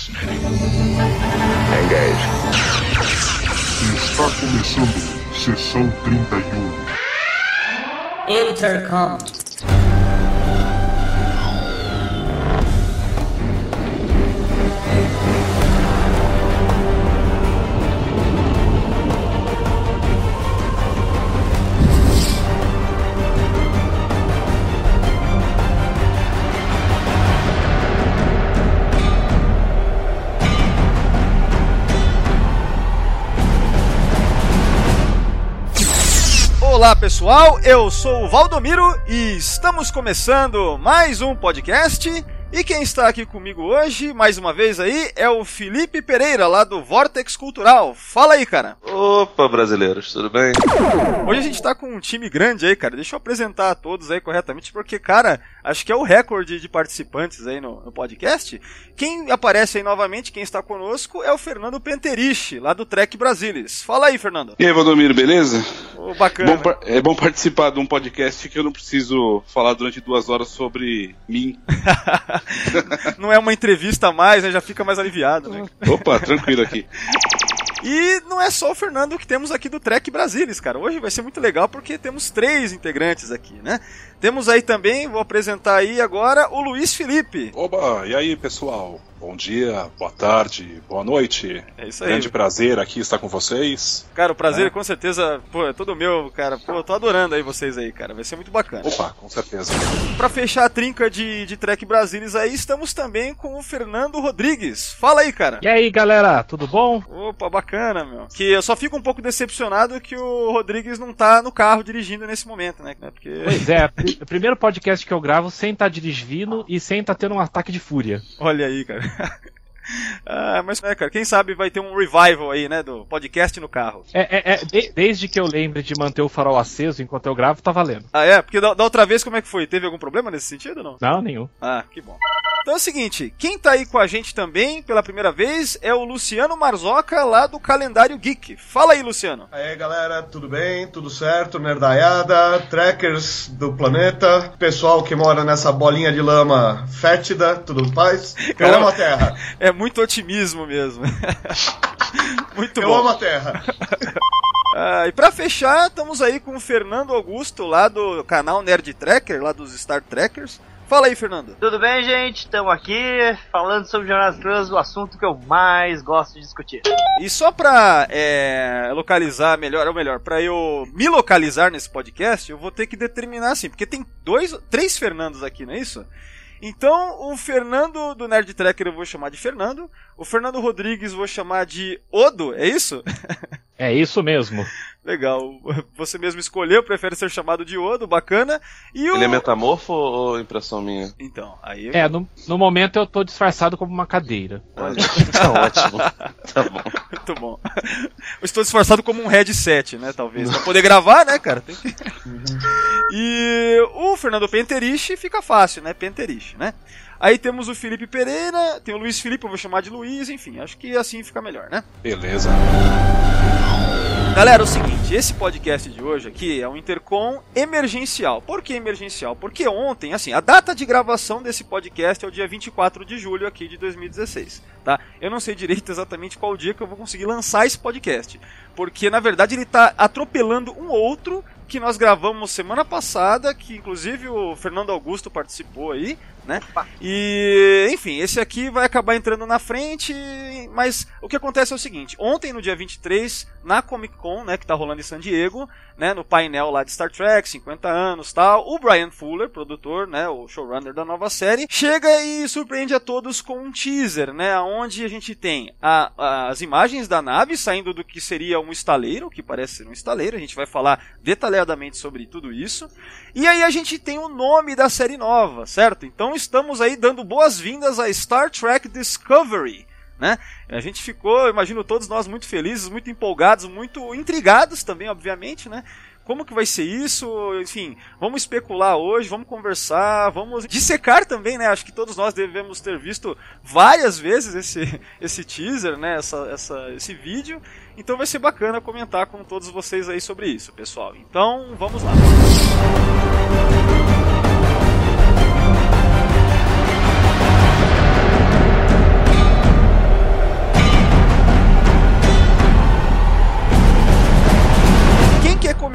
Fascinating. Engage. Está começando sessão 31. Intercom. Olá pessoal, eu sou o Valdomiro e estamos começando mais um podcast. E quem está aqui comigo hoje, mais uma vez aí, é o Felipe Pereira, lá do Vortex Cultural. Fala aí, cara. Opa, brasileiros, tudo bem? Hoje a gente tá com um time grande aí, cara. Deixa eu apresentar a todos aí corretamente, porque, cara, acho que é o recorde de participantes aí no, no podcast. Quem aparece aí novamente, quem está conosco, é o Fernando Penteriche, lá do Trek Brasilis. Fala aí, Fernando. E aí, Valdomiro, beleza? Ô, bacana. Bom é bom participar de um podcast que eu não preciso falar durante duas horas sobre mim. Não é uma entrevista a mais, né? Já fica mais aliviado, né? Opa, tranquilo aqui. E não é só o Fernando que temos aqui do Trek Brasilis, cara. Hoje vai ser muito legal porque temos três integrantes aqui, né? Temos aí também, vou apresentar aí agora o Luiz Felipe. Oba, e aí pessoal? Bom dia, boa tarde, boa noite. É isso aí. Grande prazer aqui estar com vocês. Cara, o prazer É. com certeza, pô, é todo meu, cara. Pô, eu tô adorando aí vocês aí, cara. Vai ser muito bacana. Opa, com certeza. Pra fechar a trinca de, de Trek Brasilis aí, estamos também com o Fernando Rodrigues. Fala aí, cara. E aí, galera, tudo bom? Opa, bacana, meu. Que eu só fico um pouco decepcionado que o Rodrigues não tá no carro dirigindo nesse momento, né? Porque. Pois é, o primeiro podcast que eu gravo sem estar dirigindo e sem estar tendo um ataque de fúria. Olha aí, cara. ah, mas, né, cara, quem sabe vai ter um revival aí, né, do podcast no carro. É, é- é, de- desde que eu lembre de manter o farol aceso enquanto eu gravo, tá valendo. Ah, é? Porque da, da outra vez, como é que foi? Teve algum problema nesse sentido ou não? Não, nenhum. Ah, que bom. Então é o seguinte, quem tá aí com a gente também pela primeira vez é o Luciano Marzoca, lá do Calendário Geek. Fala aí, Luciano. Aí galera, tudo bem? Tudo certo? Nerdaiada, trackers do planeta, pessoal que mora nessa bolinha de lama fétida, tudo paz? Eu amo a Terra. É muito otimismo mesmo. muito Eu bom. amo a Terra. Ah, e pra fechar, estamos aí com o Fernando Augusto, lá do canal Nerd Tracker, lá dos Star Trekkers. Fala aí, Fernando. Tudo bem, gente? Estamos aqui falando sobre Jornadas Trans, o assunto que eu mais gosto de discutir. E só pra é, localizar melhor, ou melhor, pra eu me localizar nesse podcast, eu vou ter que determinar assim, porque tem dois, três Fernandos aqui, não é isso? Então, o Fernando do Nerd Tracker eu vou chamar de Fernando, o Fernando Rodrigues vou chamar de Odo, é isso? É isso mesmo. Legal, você mesmo escolheu, prefere ser chamado de Odo, bacana. E o... Ele é metamorfo ou impressão minha? Então, aí... É, no, no momento eu tô disfarçado como uma cadeira. Olha, tá ótimo. Tá bom. Muito bom. Eu estou disfarçado como um headset, né? Talvez. Pra poder gravar, né, cara? Tem que... E o Fernando Penteriche fica fácil, né? Penteriche, né? Aí temos o Felipe Pereira, tem o Luiz Felipe, eu vou chamar de Luiz, enfim, acho que assim fica melhor, né? Beleza. Galera, é o seguinte, esse podcast de hoje aqui é um intercom emergencial. Por que emergencial? Porque ontem, assim, a data de gravação desse podcast é o dia 24 de julho aqui de 2016, tá? Eu não sei direito exatamente qual dia que eu vou conseguir lançar esse podcast, porque na verdade ele tá atropelando um outro que nós gravamos semana passada, que inclusive o Fernando Augusto participou aí, né? E, enfim, esse aqui vai acabar entrando na frente, mas o que acontece é o seguinte, ontem no dia 23, na Comic Con, né, que tá rolando em San Diego, né, no painel lá de Star Trek, 50 anos, tal, o Brian Fuller, produtor, né, o showrunner da nova série, chega e surpreende a todos com um teaser, né, onde a gente tem a- a- as imagens da nave saindo do que seria um estaleiro, que parece ser um estaleiro, a gente vai falar detalhadamente sobre tudo isso. E aí a gente tem o nome da série nova, certo? Então estamos aí dando boas-vindas a Star Trek Discovery. Né? A gente ficou, imagino todos nós muito felizes, muito empolgados, muito intrigados também, obviamente, né? Como que vai ser isso? Enfim, vamos especular hoje, vamos conversar, vamos dissecar também, né? Acho que todos nós devemos ter visto várias vezes esse, esse teaser, né? Essa, essa, esse vídeo. Então vai ser bacana comentar com todos vocês aí sobre isso, pessoal. Então, vamos lá.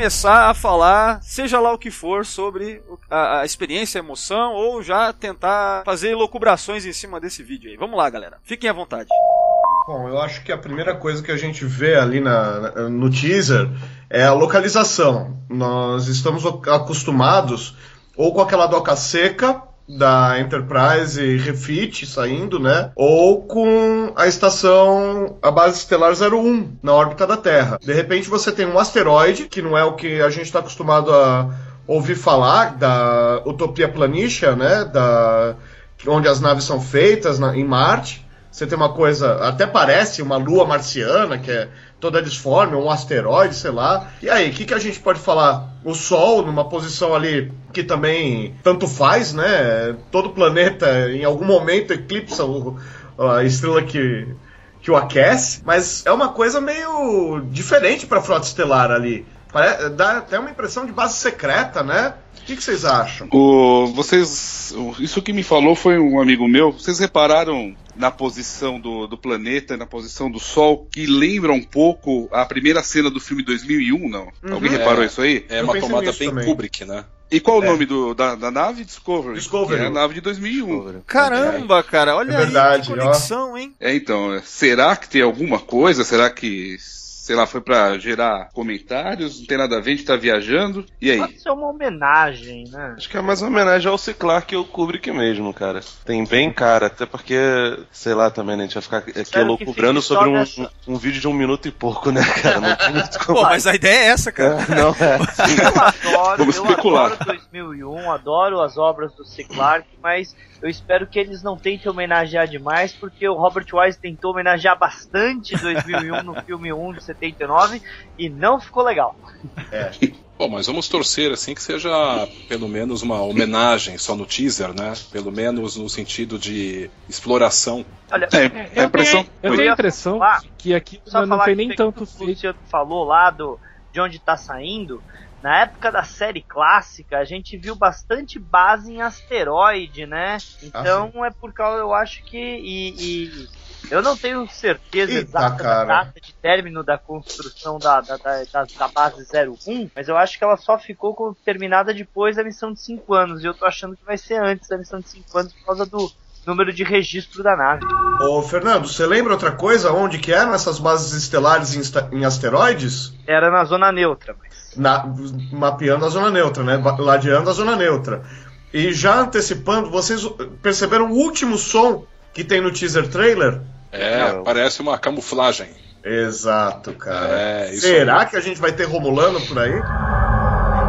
Começar a falar, seja lá o que for, sobre a, a experiência, a emoção, ou já tentar fazer locubrações em cima desse vídeo aí. Vamos lá, galera. Fiquem à vontade. Bom, eu acho que a primeira coisa que a gente vê ali na, no teaser é a localização. Nós estamos acostumados ou com aquela doca seca da Enterprise Refit saindo, né? Ou com a estação, a base estelar 01 na órbita da Terra. De repente você tem um asteroide, que não é o que a gente está acostumado a ouvir falar, da Utopia Planitia, né? Da, onde as naves são feitas na- em Marte. Você tem uma coisa, até parece uma lua marciana, que é toda disforme, um asteroide, sei lá. E aí, o que, que a gente pode falar? O Sol, numa posição ali que também tanto faz, né? Todo planeta, em algum momento, eclipsa o- a estrela que, que o aquece. Mas é uma coisa meio diferente para a frota estelar ali. Pare- Dá até uma impressão de base secreta, né? O que, que vocês acham? O, vocês, o- isso que me falou foi um amigo meu. Vocês repararam na posição do, do planeta, na posição do Sol, que lembra um pouco a primeira cena do filme 2001, não? Alguém É. reparou isso aí? É Eu uma tomada bem também. Kubrick, né? E qual o É. nome do, da, da nave? Discovery. Discovery. É a nave de 2001. Caramba, cara, olha É verdade, aí que ó. conexão, hein? É, então, é, será que tem alguma coisa? Será que, sei lá, foi pra gerar comentários? Não tem nada a ver, a gente tá viajando. E aí? Pode ser uma homenagem, né? Acho que é mais uma homenagem ao Ciclar que o Kubrick mesmo, cara. Tem bem cara, até porque, sei lá, também, né? A gente vai ficar aqui loucubrando sobre um, nessa. um vídeo de um minuto e pouco, né, cara? Não tem muito como. Pô, mas a ideia é essa, cara. Não, é. Eu adoro, Vamos eu especular. adoro 2001, adoro as obras do C. Clarke, mas eu espero que eles não tentem homenagear demais, porque o Robert Wise tentou homenagear bastante 2001 no filme 1 de 79 e não ficou legal. Bom, mas vamos torcer assim que seja pelo menos uma homenagem só no teaser, né? Pelo menos no sentido de exploração. Olha, É, a impressão. Eu tenho a impressão falar- que aqui só não falar tem que nem o tanto O. Luciano falou lá do, de onde tá saindo. Na época da série clássica, a gente viu bastante base em asteroide, né? Então é por causa, eu acho que. E, e eu não tenho certeza Eita, exata da cara. data de término da construção da, da, da, da, da base 01, mas eu acho que ela só ficou terminada depois da missão de 5 anos. E eu tô achando que vai ser antes da missão de 5 anos por causa do número de registro da nave. Ô, Fernando, você lembra outra coisa? Onde que eram essas bases estelares em, em asteroides? Era na zona neutra, mas. Na- mapeando a zona neutra, né? Ladeando a zona neutra. E já antecipando, vocês perceberam o último som que tem no teaser trailer? É, Não. parece uma camuflagem. Exato, cara. É, Será aí. que a gente vai ter Romulano por aí?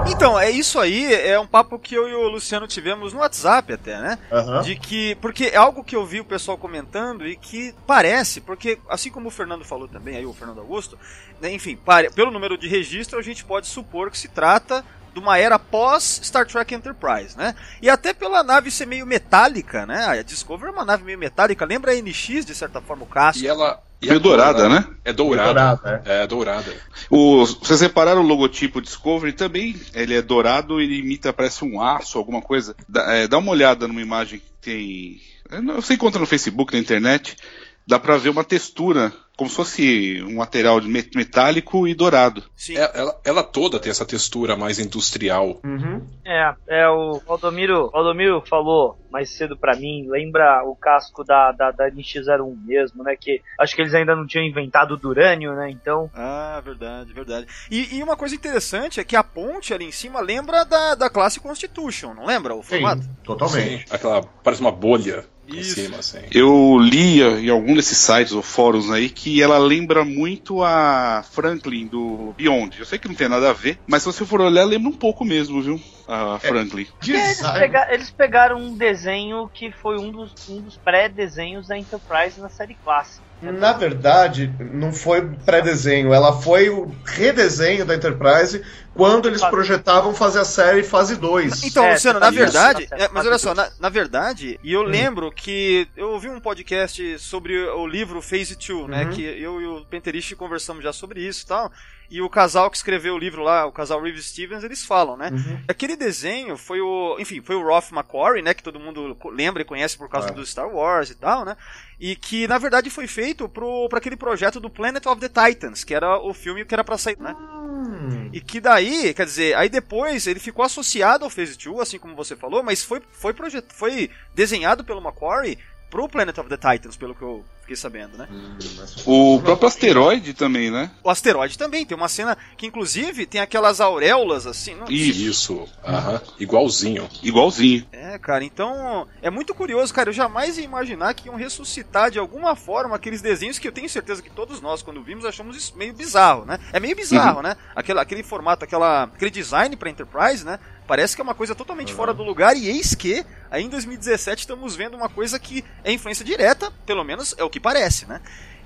Então, é isso aí, é um papo que eu e o Luciano tivemos no WhatsApp até, né? Aham. De que. Porque é algo que eu vi o pessoal comentando e que parece, porque assim como o Fernando falou também, aí o Fernando Augusto, né, enfim, pare- pelo número de registro, a gente pode supor que se trata de uma era pós Star Trek Enterprise, né? E até pela nave ser meio metálica, né? A Discovery é uma nave meio metálica, lembra a NX de certa forma o casco? E ela. E Meio a dourada, né? É dourada. Dourada, É, dourada. O, vocês repararam o logotipo Discovery também? Ele é dourado, ele imita, parece um aço, alguma coisa. Dá, é, dá uma olhada numa imagem que tem. é, não- Você encontra no Facebook, na internet. Dá pra ver uma textura, como se fosse um de met- metálico e dourado. Sim. É, ela, ela toda tem essa textura mais industrial. Uhum. É, é o Valdomiro, Valdomiro falou mais cedo pra mim, lembra o casco da, da, da NX-01 mesmo, né? Que acho que eles ainda não tinham inventado o Durânio, né? Então, Ah, verdade, verdade. E, e uma coisa interessante é que a ponte ali em cima lembra da, da classe Constitution, não lembra o formato? Sim, totalmente. Sim, aquela. Parece uma bolha Isso. cima, assim. Eu lia em algum desses sites ou fóruns aí que ela lembra muito a Franklin do Beyond. Eu sei que não tem nada a ver, mas se você for olhar, lembra um pouco mesmo, viu? A Franklin. eles, Design. pega- eles pegaram um desenho que foi um dos, um dos pré-desenhos da Enterprise na série clássica. Na verdade, não foi pré-desenho, ela foi o redesenho da Enterprise quando eles projetavam fazer a série fase 2. Então, É, Luciano, tá na verdade, é, mas olha só, na, na verdade, e eu lembro que eu ouvi um podcast sobre o livro Phase 2, né? Uhum. Que eu e o Penteriche conversamos já sobre isso e tal. E o casal que escreveu o livro lá, o casal Reeves Stevens, eles falam, né? Uhum. Aquele desenho foi o, enfim, foi o Ralph McQuarrie, né, que todo mundo lembra e conhece por causa Claro. do Star Wars e tal, né? E que na verdade foi feito pro para aquele projeto do Planet of the Titans, que era o filme que era pra sair, né? Hum. E que daí, quer dizer, aí depois ele ficou associado ao Phase 2, assim como você falou, mas foi, foi, projet... foi desenhado pelo Macquarie pro Planet of the Titans, pelo que eu fiquei sabendo, né? O próprio asteroide também, né? O asteroide também, tem uma cena que inclusive tem aquelas auréolas assim. Não... Isso, aham, igualzinho. Igualzinho. É, cara, então é muito curioso, cara. Eu jamais ia imaginar que iam ressuscitar de alguma forma aqueles desenhos que eu tenho certeza que todos nós, quando vimos, achamos isso meio bizarro, né? É meio bizarro, uhum. né? Aquele, aquele formato, aquela, aquele design pra Enterprise, né? Parece que é uma coisa totalmente uhum. fora do lugar, e eis que, aí em 2017, estamos vendo uma coisa que é influência direta, pelo menos é o que parece, né?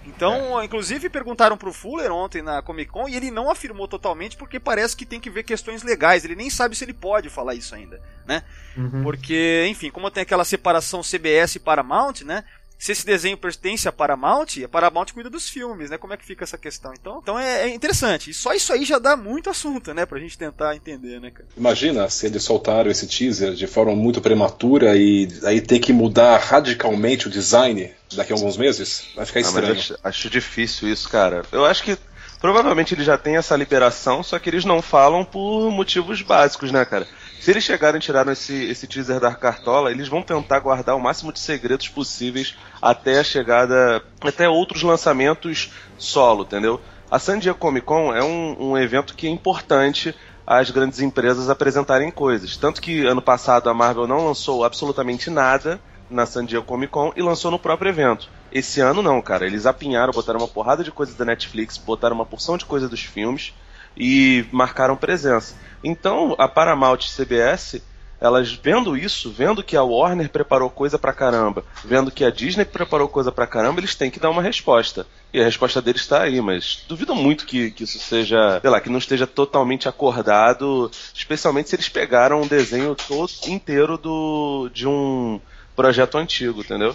Então, é. inclusive perguntaram pro Fuller ontem na Comic Con e ele não afirmou totalmente porque parece que tem que ver questões legais. Ele nem sabe se ele pode falar isso ainda, né? Uhum. Porque, enfim, como tem aquela separação CBS e Paramount, né? Se esse desenho pertence a Paramount, a Paramount cuida dos filmes, né? Como é que fica essa questão? Então, então é, é interessante. E só isso aí já dá muito assunto, né? Pra gente tentar entender, né, cara? Imagina se eles soltaram esse teaser de forma muito prematura e aí ter que mudar radicalmente o design daqui a alguns meses. Vai ficar estranho. acho, acho difícil isso, cara. Eu acho que provavelmente eles já têm essa liberação, só que eles não falam por motivos básicos, né, cara? Se eles chegarem e tiraram esse, esse teaser da cartola, eles vão tentar guardar o máximo de segredos possíveis até a chegada, até outros lançamentos solo, entendeu? A San Diego Comic Con é um, um evento que é importante as grandes empresas apresentarem coisas. Tanto que ano passado a Marvel não lançou absolutamente nada na San Diego Comic Con e lançou no próprio evento. Esse ano não, cara. Eles apinharam, botaram uma porrada de coisas da Netflix, botaram uma porção de coisa dos filmes e marcaram presença. Então, a Paramount e CBS, elas vendo isso, vendo que a Warner preparou coisa pra caramba, vendo que a Disney preparou coisa pra caramba, eles têm que dar uma resposta. E a resposta deles está aí, mas duvido muito que, que isso seja, sei lá, que não esteja totalmente acordado, especialmente se eles pegaram um desenho todo inteiro do de um projeto antigo, entendeu?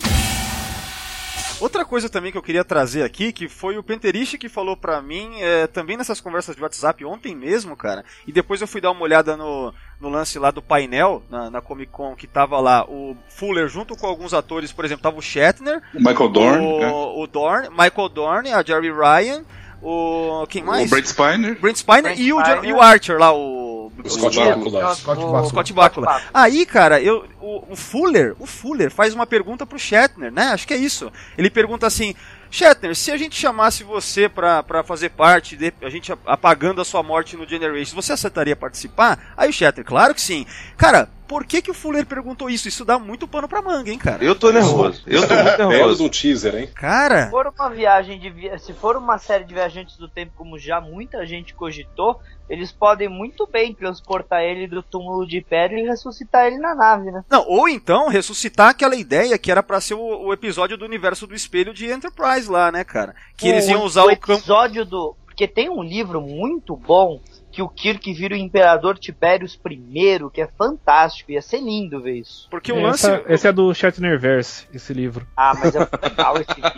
Outra coisa também que eu queria trazer aqui, que foi o Penteriche que falou pra mim, é, também nessas conversas de WhatsApp ontem mesmo, cara, e depois eu fui dar uma olhada no, no lance lá do painel, na, na Comic Con, que tava lá o Fuller junto com alguns atores, por exemplo, tava o Shatner, o Michael Dorn, o, é. o Dorn, Michael Dorn, a Jerry Ryan, o. Quem mais? O Brent Spiner. Brent Spiner, Brent e, o, Spiner. e o Archer lá, o. O Scott Bakula. Scott, Scott Bakula. Aí, cara, eu, o, o, Fuller, o Fuller faz uma pergunta pro Shatner, né? Acho que é isso. Ele pergunta assim: Shatner, se a gente chamasse você pra, pra fazer parte, de, a gente apagando a sua morte no Generation, você aceitaria participar? Aí o Shatner, claro que sim. Cara, por que, que o Fuller perguntou isso? Isso dá muito pano pra manga, hein, cara? Eu tô nervoso. Eu tô muito nervoso. um teaser, hein? Cara. Se for uma viagem de se for uma série de viajantes do tempo, como já muita gente cogitou, eles podem muito bem transportar ele do túmulo de pedra e ressuscitar ele na nave, né? Não, ou então ressuscitar aquela ideia que era para ser o, o, episódio do universo do espelho de Enterprise lá, né, cara? Que o, eles iam usar o, o episódio do porque tem um livro muito bom que o Kirk vira o Imperador Tiberius I, que é fantástico, ia ser lindo ver isso. Porque o lance. Essa, esse é do Shatnerverse, esse livro. Ah, mas é legal esse livro.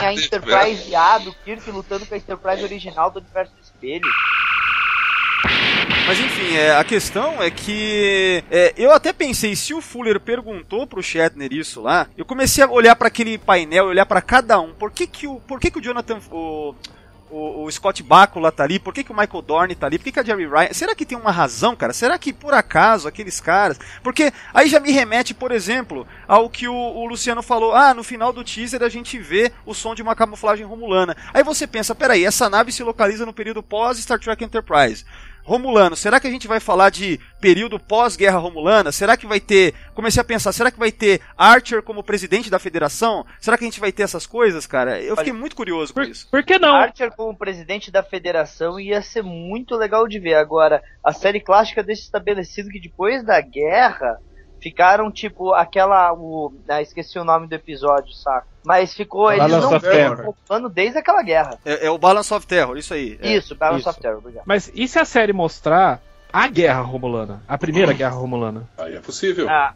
tem a Enterprise A do Kirk lutando com a Enterprise original do universo do espelho. Mas enfim, é, a questão é que é, eu até pensei, se o Fuller perguntou pro Shatner isso lá, eu comecei a olhar para aquele painel, olhar para cada um. Por que que o, por que que o Jonathan, o, o, o Scott Bakula tá ali? Por que, que o Michael Dorn tá ali? Por que, que a Jerry Ryan. Será que tem uma razão, cara? Será que por acaso aqueles caras. Porque aí já me remete, por exemplo, ao que o, o Luciano falou. Ah, no final do teaser a gente vê o som de uma camuflagem romulana. Aí você pensa, peraí, essa nave se localiza no período pós Star Trek Enterprise. Romulano, será que a gente vai falar de período pós-guerra romulana? Será que vai ter. Comecei a pensar, será que vai ter Archer como presidente da federação? Será que a gente vai ter essas coisas, cara? Eu fiquei muito curioso por, com isso. Por que não? Archer como presidente da federação ia ser muito legal de ver. Agora, a série clássica deixa estabelecido que depois da guerra ficaram tipo aquela. O, ah, esqueci o nome do episódio, saco. Mas ficou. Balance eles não vêm ocupando desde aquela guerra. É, é, o Balance of Terror, isso aí. É. Isso, Balance isso. of Terror, obrigado. Mas e se a série mostrar a guerra romulana, a primeira hum. guerra romulana. Aí é possível. Ah.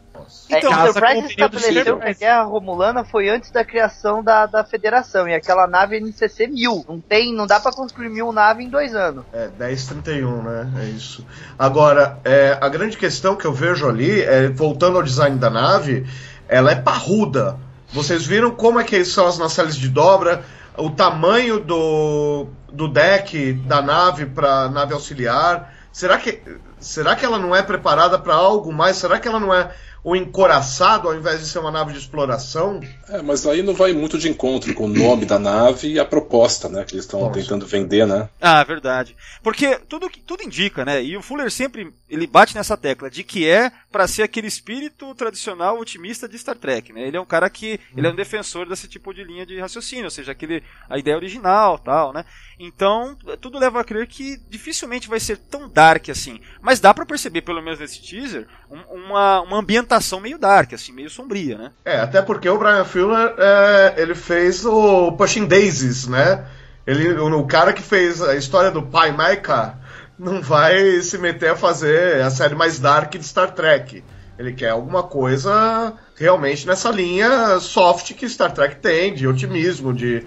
Então, é, Enterprise estabeleceu que a guerra romulana foi antes da criação da, da federação, e aquela nave é NCC 1000. Não tem, não dá para construir mil naves em dois anos. É, 1031, né? É isso. Agora, é, a grande questão que eu vejo ali, é, voltando ao design da nave, ela é parruda. Vocês viram como é que são as nacelles de dobra? o tamanho do, do deck da nave para nave auxiliar. Será que, será que ela não é preparada para algo mais? Será que ela não é o encoraçado ao invés de ser uma nave de exploração? É, mas aí não vai muito de encontro com o nome da nave e a proposta, né? Que eles estão tentando vender, né? Ah, verdade. Porque tudo, tudo indica, né? E o Fuller sempre ele bate nessa tecla de que é para ser aquele espírito tradicional otimista de Star Trek, né? Ele é um cara que ele é um defensor desse tipo de linha de raciocínio, ou seja, aquele a ideia original, tal, né? Então, tudo leva a crer que dificilmente vai ser tão dark assim. Mas dá para perceber, pelo menos nesse teaser, um, uma, uma ambientação meio dark, assim, meio sombria, né? É, até porque o Brian Fuller, é, ele fez o Pushing Daisies, né? Ele, o, cara que fez a história do pai Micah não vai se meter a fazer a série mais dark de Star Trek. Ele quer alguma coisa realmente nessa linha soft que Star Trek tem, de otimismo, de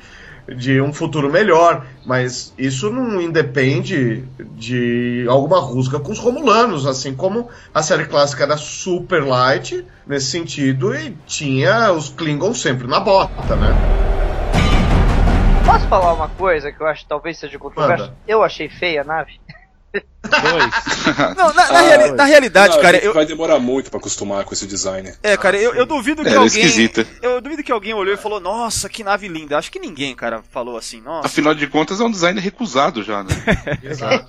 de um futuro melhor, mas isso não independe de alguma rusga com os romulanos, assim como a série clássica era super light nesse sentido e tinha os Klingons sempre na bota, né? Posso falar uma coisa que eu acho que talvez seja controversa? Eu achei feia a nave. Dois. Não, na, na reali- na realidade, Não, cara, eu, vai demorar muito pra acostumar com esse design. É, cara, eu, eu duvido que Era alguém. esquisita. Eu duvido que alguém olhou e falou, nossa, que nave linda. Acho que ninguém, cara, falou assim, nossa. Afinal de contas, é um design recusado já, né? Exato.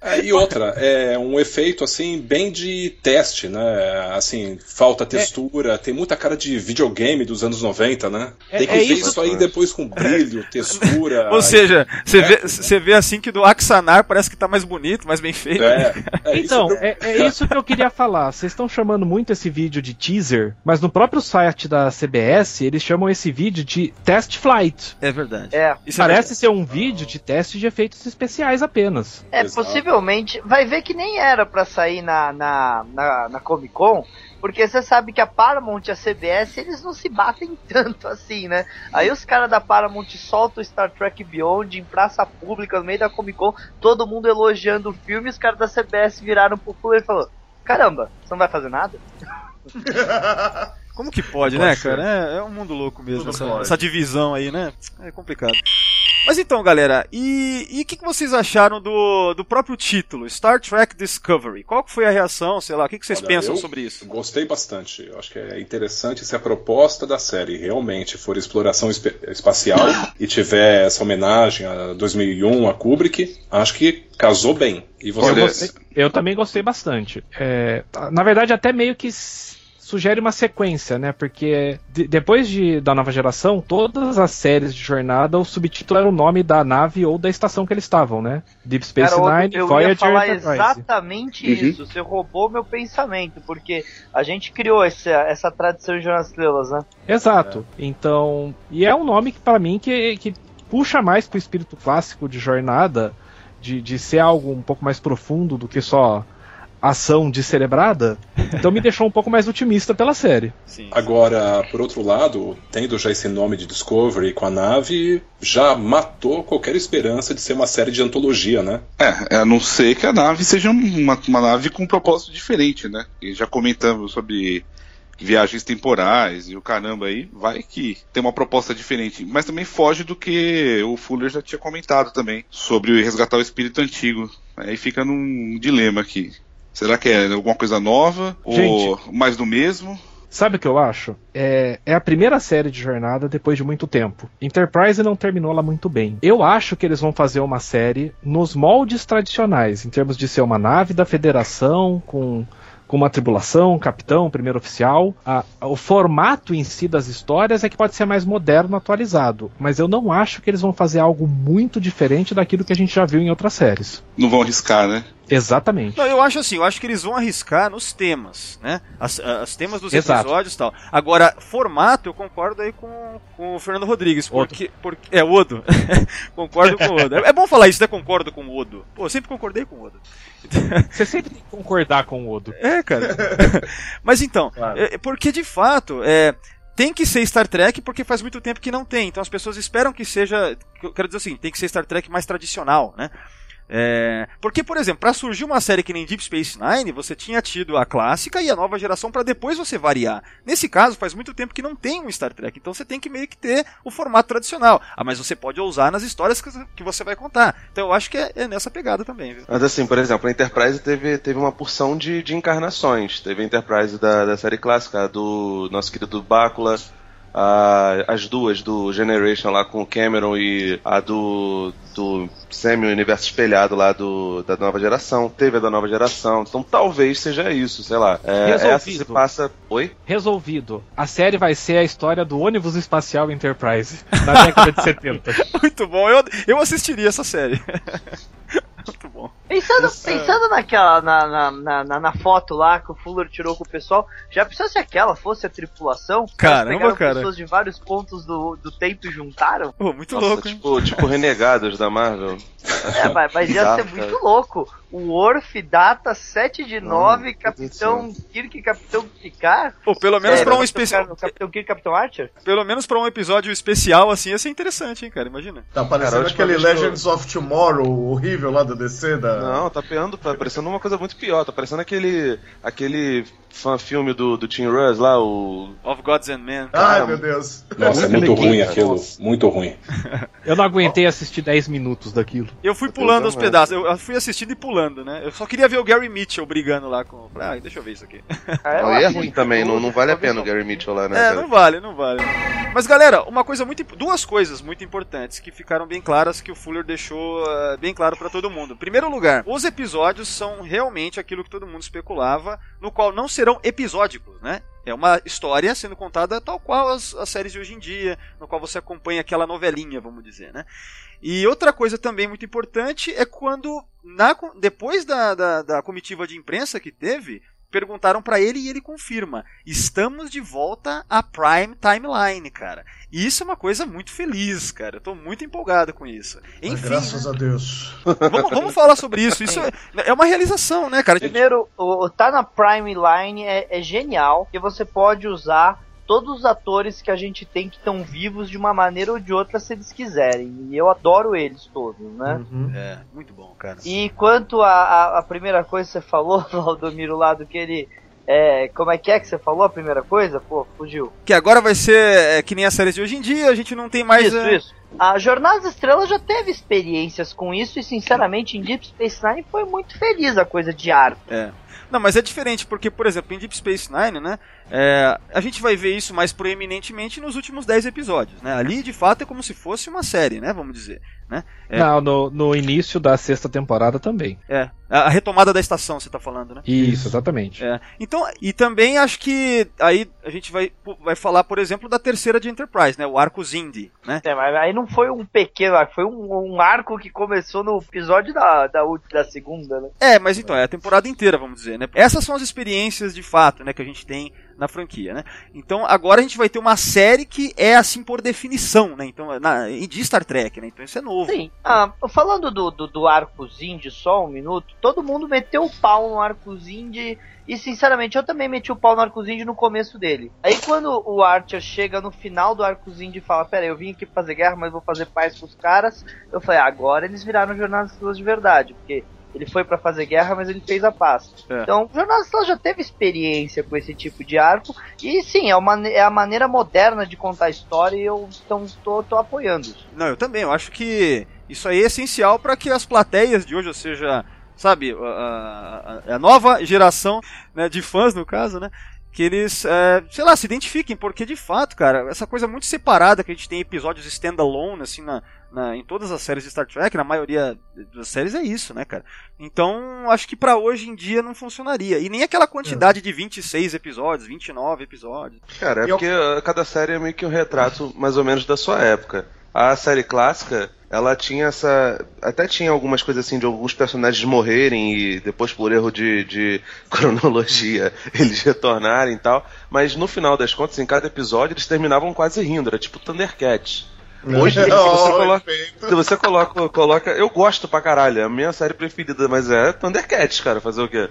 É, e outra, é um efeito assim bem de teste, né? Assim, falta textura, tem muita cara de videogame dos anos 90, né? É- Tem que é ver isso- isso aí depois com brilho, textura. Ou seja, você É. vê, você vê assim que do Axanar parece que tá mais bonito, mais bem feito. É, é Então, isso. é, é isso que eu queria falar. Vocês estão chamando muito esse vídeo de teaser, mas no próprio site da CBS eles chamam esse vídeo de test flight. É verdade. É, Isso é Parece ser um vídeo de teste de efeitos especiais apenas. é Exato. possivelmente. Vai ver que nem era pra sair na, na, na, na Comic Con. Porque você sabe que a Paramount e a CBS, eles não se batem tanto assim, né? Aí os caras da Paramount soltam o Star Trek Beyond em praça pública, no meio da Comic Con, todo mundo elogiando o filme, e os caras da CBS viraram pro Fuller e falaram, caramba, você não vai fazer nada? Como que pode, né, ser. cara? É, é um mundo louco mesmo, essa, essa divisão aí, né? É complicado. Mas então, galera, e e o que, que vocês acharam do, do próprio título, Star Trek Discovery? Qual que foi a reação, sei lá, o que, que vocês Olha, pensam sobre isso? Gostei bastante. Eu acho que é interessante se a proposta da série realmente for exploração espe- espacial e tiver essa homenagem a 2001, a Kubrick, acho que casou bem. E você Eu, gostei- eu também gostei bastante. É, na verdade, até meio que sugere uma sequência, né? Porque de- depois de, da nova geração, todas as séries de jornada, o subtítulo era o nome da nave ou da estação que eles estavam, né? Deep Space Cara, eu- Nine, eu ia Voyager falar exatamente Uhum. isso. Você roubou meu pensamento, porque a gente criou essa, essa tradição de Jornal das Estrelas, né? Exato. Então, e é um nome que para mim que, que puxa mais pro espírito clássico de jornada, de, de ser algo um pouco mais profundo do que só ação descerebrada. Então me deixou um pouco mais otimista pela série. Sim. Agora, por outro lado, tendo já esse nome de Discovery com a nave, já matou qualquer esperança de ser uma série de antologia, né? É, a não ser que a nave seja uma, uma nave com um propósito diferente, né? E já comentamos sobre viagens temporais e o caramba aí, vai que tem uma proposta diferente. Mas também foge do que o Fuller já tinha comentado também, sobre resgatar o espírito antigo. Aí fica num dilema aqui. Será que é alguma coisa nova? Ou mais do mesmo? Sabe o que eu acho? É, é a primeira série de jornada depois de muito tempo. Enterprise não terminou lá muito bem. Eu acho que eles vão fazer uma série nos moldes tradicionais, em termos de ser uma nave da Federação com com uma tribulação, um capitão, um primeiro oficial. A- o formato em si das histórias é que pode ser mais moderno, atualizado. Mas eu não acho que eles vão fazer algo muito diferente daquilo que a gente já viu em outras séries. Não vão arriscar, né? Exatamente. Não, eu acho assim, eu acho que eles vão arriscar nos temas, né? As, as temas dos Exato. episódios e tal. Agora, formato, eu concordo aí com, com o Fernando Rodrigues, porque, porque é o Odo. concordo com o Odo. É, é bom falar isso, né? Concordo com o Odo. Pô, eu sempre concordei com o Odo. Você sempre tem que concordar com o Odo. É, cara. Mas então, Claro. é, porque de fato, é, tem que ser Star Trek porque faz muito tempo que não tem. Então as pessoas esperam que seja. eu Quero dizer assim, tem que ser Star Trek mais tradicional, né? É, porque, por exemplo, para surgir uma série que nem Deep Space Nine, você tinha tido a clássica e a nova geração para depois você variar. Nesse caso, faz muito tempo que não tem um Star Trek, então você tem que meio que ter o formato tradicional. Ah, mas você pode ousar nas histórias que você vai contar. Então eu acho que é, é nessa pegada também. Viu? Mas assim, por exemplo, a Enterprise teve, teve uma porção de, de encarnações. Teve a Enterprise da, da série clássica, do nosso querido Bácula, a, as duas do Generation lá com o Cameron e a do, do semi-universo espelhado lá do, da nova geração. Teve a da nova geração. Então talvez seja isso, sei lá. É, essa se passa. Oi? Resolvido. A série vai ser a história do ônibus espacial Enterprise na década de 70. Muito bom, eu, eu assistiria essa série. Bom. Pensando, pensando naquela, na, na, na, na, foto lá que o Fuller tirou com o pessoal, já pensou se aquela fosse a tripulação? Caramba, cara. pessoas de vários pontos do, do tempo e juntaram? Pô, muito Nossa, louco, tipo, tipo renegados da Marvel. É, mas, mas ia ser muito louco. O Worf, Data 7 de 9, Capitão Kirk, Capitão Picard. Pô, pelo menos é, pra um especial. Capitão Kirk, Capitão Archer? Pelo menos pra um episódio especial assim ia ser interessante, hein, cara? Imagina. Tá parecendo cara, aquele Legends of Tomorrow horrível lá da DC da. Não, tá peando, tá parecendo uma coisa muito pior. Tá parecendo aquele. aquele fã-filme do, do Tim Russ lá, o. Of Gods and Men. Ai, meu Deus. Nossa, é muito ruim aquilo. Muito ruim. Eu não aguentei assistir 10 minutos daquilo. Eu fui pulando os pedaços. Eu fui assistindo e pulando, né? Eu só queria ver o Gary Mitchell brigando lá com. Ah, deixa eu ver isso aqui. Não, e é ruim também, não, não vale a pena o Gary Mitchell lá, né? É, não vale, não vale. Mas galera, uma coisa muito. Duas coisas muito importantes que ficaram bem claras que o Fuller deixou uh, bem claro para todo mundo. Em primeiro lugar, os episódios são realmente aquilo que todo mundo especulava, no qual não serão episódicos, né? É uma história sendo contada tal qual as, as séries de hoje em dia, no qual você acompanha aquela novelinha, vamos dizer, né? E outra coisa também muito importante é quando, na, depois da, da, da comitiva de imprensa que teve, perguntaram para ele e ele confirma: estamos de volta à Prime Timeline, cara. E isso é uma coisa muito feliz, cara. Eu tô muito empolgado com isso. Enfim. graças a Deus. Vamos, vamos, falar sobre isso. Isso é, é, uma realização, né, cara? Primeiro, o, tá na Prime Line é, é genial, que você pode usar todos os atores que a gente tem que estão vivos de uma maneira ou de outra se eles quiserem. E eu adoro eles todos, né? Uhum. É, muito bom, cara. E quanto a, a, primeira coisa que você falou, Valdomiro, lá do que ele. É, como é que é que você falou a primeira coisa? Pô, fugiu. Que agora vai ser é, que nem as séries de hoje em dia, a gente não tem mais. Isso, é... isso. A Jornada das Estrelas já teve experiências com isso e, sinceramente, em Deep Space Nine foi muito feliz a coisa de arco. É. Não, mas é diferente, porque, por exemplo, em Deep Space Nine, né? É, a gente vai ver isso mais proeminentemente nos últimos 10 episódios, né? Ali, de fato, é como se fosse uma série, né? Vamos dizer. Né? É, Não, no, no início da sexta temporada também. É. A retomada da estação, você está falando, né? Isso, exatamente. É. Então, e também acho que aí a gente vai, vai falar, por exemplo, da terceira de Enterprise, né? O arco Zindi, né? É, mas aí não foi um pequeno arco, foi um, um arco que começou no episódio da, da, da segunda, né? É, mas então, é a temporada inteira, vamos dizer, né? Essas são as experiências de fato, né, que a gente tem na franquia, né? Então agora a gente vai ter uma série que é assim por definição, né? Então, na, de Star Trek, né? Então isso é novo. Sim. Ah, falando do, do, do arcozinho de só um minuto, todo mundo meteu o pau no arcozinho de. E sinceramente, eu também meti o pau no arcozinho no começo dele. Aí quando o Archer chega no final do arcozinho e fala, pera, eu vim aqui fazer guerra, mas vou fazer paz com os caras, eu falei, agora eles viraram jornalistas de verdade, porque ele foi para fazer guerra, mas ele fez a paz. É. Então, o Jornal Nacional já teve experiência com esse tipo de arco. E sim, é, uma, é a maneira moderna de contar a história e eu então, tô, tô apoiando isso. Não, eu também. Eu acho que isso aí é essencial para que as plateias de hoje, ou seja, sabe, a, a, a nova geração né, de fãs, no caso, né? que eles, é, sei lá, se identifiquem, porque de fato, cara, essa coisa muito separada que a gente tem episódios standalone, assim, na, na, em todas as séries de Star Trek, na maioria das séries é isso, né, cara? Então, acho que para hoje em dia não funcionaria. E nem aquela quantidade é. de 26 episódios, 29 episódios. Cara, é porque eu... cada série é meio que um retrato mais ou menos da sua época. A série clássica, ela tinha essa. Até tinha algumas coisas assim de alguns personagens morrerem e depois, por erro de, de cronologia, eles retornarem e tal. Mas no final das contas, em cada episódio, eles terminavam quase rindo. Era tipo Thundercats. Hoje, se você, coloca, se você coloca, coloca. Eu gosto pra caralho, é a minha série preferida, mas é Thundercats, cara, fazer o quê?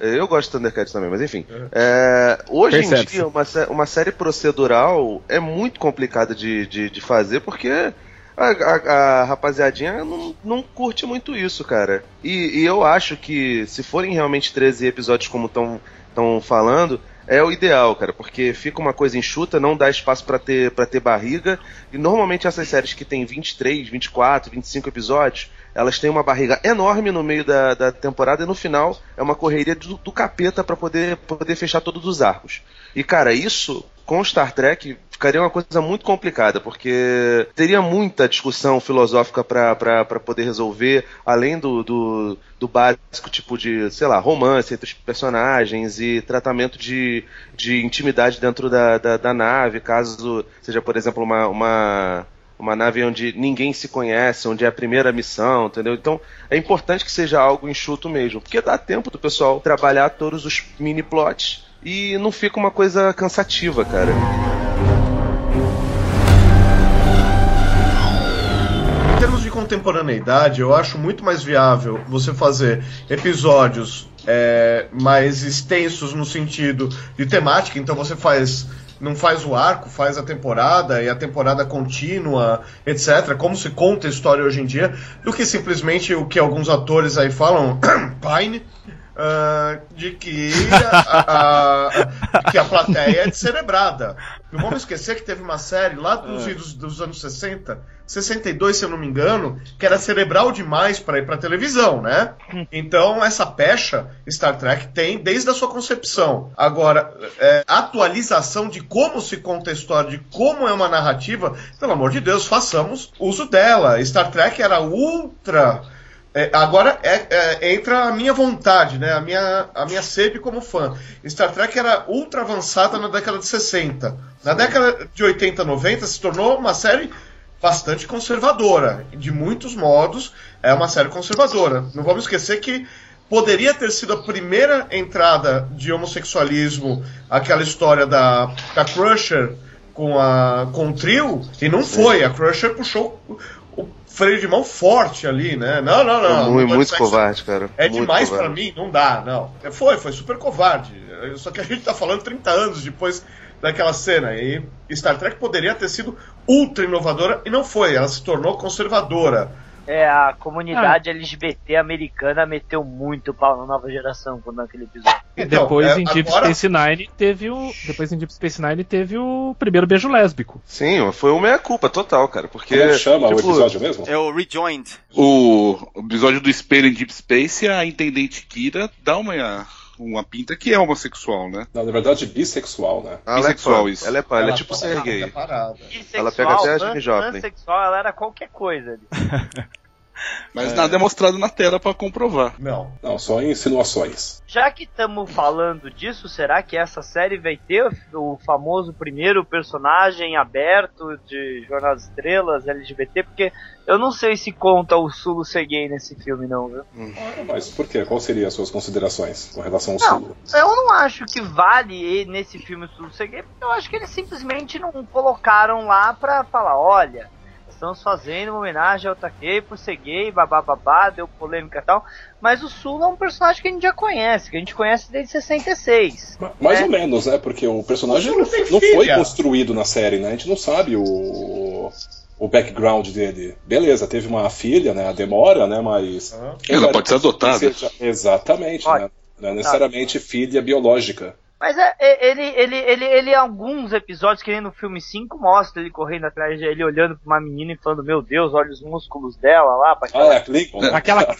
Eu gosto de Thundercats também, mas enfim. É, hoje em dia, uma, uma série procedural é muito complicada de, de, de fazer porque a, a, a rapaziadinha não, não curte muito isso, cara. E, e, eu acho que se forem realmente 13 episódios como estão falando, é o ideal, cara, porque fica uma coisa enxuta, não dá espaço para ter para ter barriga, e normalmente essas séries que tem 23, 24, 25 episódios, elas têm uma barriga enorme no meio da, da temporada e no final é uma correria do, do capeta para poder, poder fechar todos os arcos. E cara, isso com Star Trek ficaria uma coisa muito complicada, porque teria muita discussão filosófica para poder resolver, além do, do, do, básico tipo de, sei lá, romance entre os personagens e tratamento de, de intimidade dentro da, da, da nave, caso seja, por exemplo, uma, uma uma nave onde ninguém se conhece, onde é a primeira missão, entendeu? Então é importante que seja algo enxuto mesmo, porque dá tempo do pessoal trabalhar todos os mini plots e não fica uma coisa cansativa, cara. Em termos de contemporaneidade, eu acho muito mais viável você fazer episódios é, mais extensos no sentido de temática, então você faz não faz o arco, faz a temporada e a temporada contínua, etc. Como se conta a história hoje em dia, do que simplesmente o que alguns atores aí falam, Pine, uh, de, que a, a, de que a plateia é descerebrada. Não vamos esquecer que teve uma série lá dos, é. dos, dos anos 60, 62, se eu não me engano, que era cerebral demais para ir para televisão, né? Então, essa pecha Star Trek tem desde a sua concepção. Agora, é, atualização de como se conta a história, de como é uma narrativa, pelo amor de Deus, façamos uso dela. Star Trek era ultra é, agora é, é, entra a minha vontade, né? a, minha, a minha sede como fã. Star Trek era ultra avançada na década de 60. Na década de 80, 90 se tornou uma série bastante conservadora. De muitos modos, é uma série conservadora. Não vamos esquecer que poderia ter sido a primeira entrada de homossexualismo, aquela história da, da Crusher com, a, com o trio, e não foi. A Crusher puxou freio de mão forte ali, né? Não, não, não. Muito, muito covarde, cara. É muito demais para mim, não dá, não. É, foi, foi super covarde. Só que a gente tá falando 30 anos depois daquela cena. E Star Trek poderia ter sido ultra inovadora e não foi. Ela se tornou conservadora. É, a comunidade ah. LGBT americana meteu muito pau na nova geração quando naquele episódio. Então, depois é, em Deep agora... Space Nine teve o. Depois em Deep Space Nine teve o primeiro beijo lésbico. Sim, foi uma meia-culpa total, cara. Porque. Como é chama tipo, o episódio mesmo? É o Rejoined. O episódio do espelho em Deep Space, a Intendente Kira dá uma uma pinta que é homossexual, né? Não, na verdade, bissexual, né? Ah, bissexual, isso. Ela é, ela, ela é tipo ser gay. Ela pega até a Jimmy Joplin. Bissexual, ela era qualquer coisa ali. Mas é. nada é mostrado na tela para comprovar. Não, não, só insinuações. Já que estamos falando disso, será que essa série vai ter o famoso primeiro personagem aberto de Jornada das Estrelas, LGBT? Porque eu não sei se conta o Sulu ser gay nesse filme, não, viu? Hum. Mas por quê? Qual seriam as suas considerações com relação ao não, Sulu? Eu não acho que vale nesse filme o Sulu ser gay, porque eu acho que eles simplesmente não colocaram lá pra falar, olha estamos fazendo uma homenagem ao Takei por ser gay, babá, deu polêmica e tal. Mas o Sula é um personagem que a gente já conhece, que a gente conhece desde 66. Mais né? ou menos, né? Porque o personagem o não, não foi construído na série, né? A gente não sabe o, o background dele. Beleza, teve uma filha, né? A demora, né? Mas. Uhum. Ela pode ser adotada. Seja, exatamente, né? Não é necessariamente filha biológica. Mas é, é, ele, ele, ele, ele, alguns episódios, que nem no filme 5, mostra ele correndo atrás de ele, olhando pra uma menina e falando, meu Deus, olha os músculos dela lá. Pra aquela... Ah, é, Clinton. Aquela...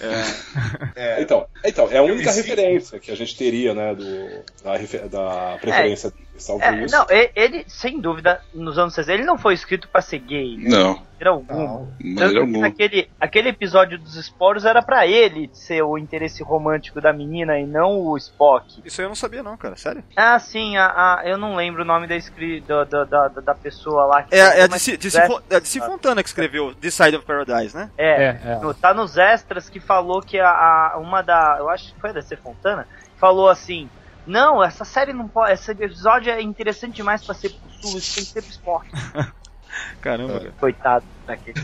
É. É. Então, então, é a única referência que a gente teria, né, do, da, da preferência é. É, isso. Não, ele, sem dúvida, nos anos 60, ele não foi escrito para ser gay. Não. Era algum. Não, algum. Aquele, aquele episódio dos esporos era para ele ser o interesse romântico da menina e não o Spock. Isso eu não sabia, não, cara. Sério? Ah, sim. A, a eu não lembro o nome da, da, da, da, da pessoa lá. é, é, a DC, DC, é DC Fontana que escreveu The Side of Paradise, né? É. é, é. No, tá nos extras que falou que a, a, uma da. Eu acho que foi a DC Fontana. Falou assim não, essa série não pode. Esse episódio é interessante demais pra ser pro sul, isso tem que ser pro esporte. Caramba, é. cara. Coitado daquele.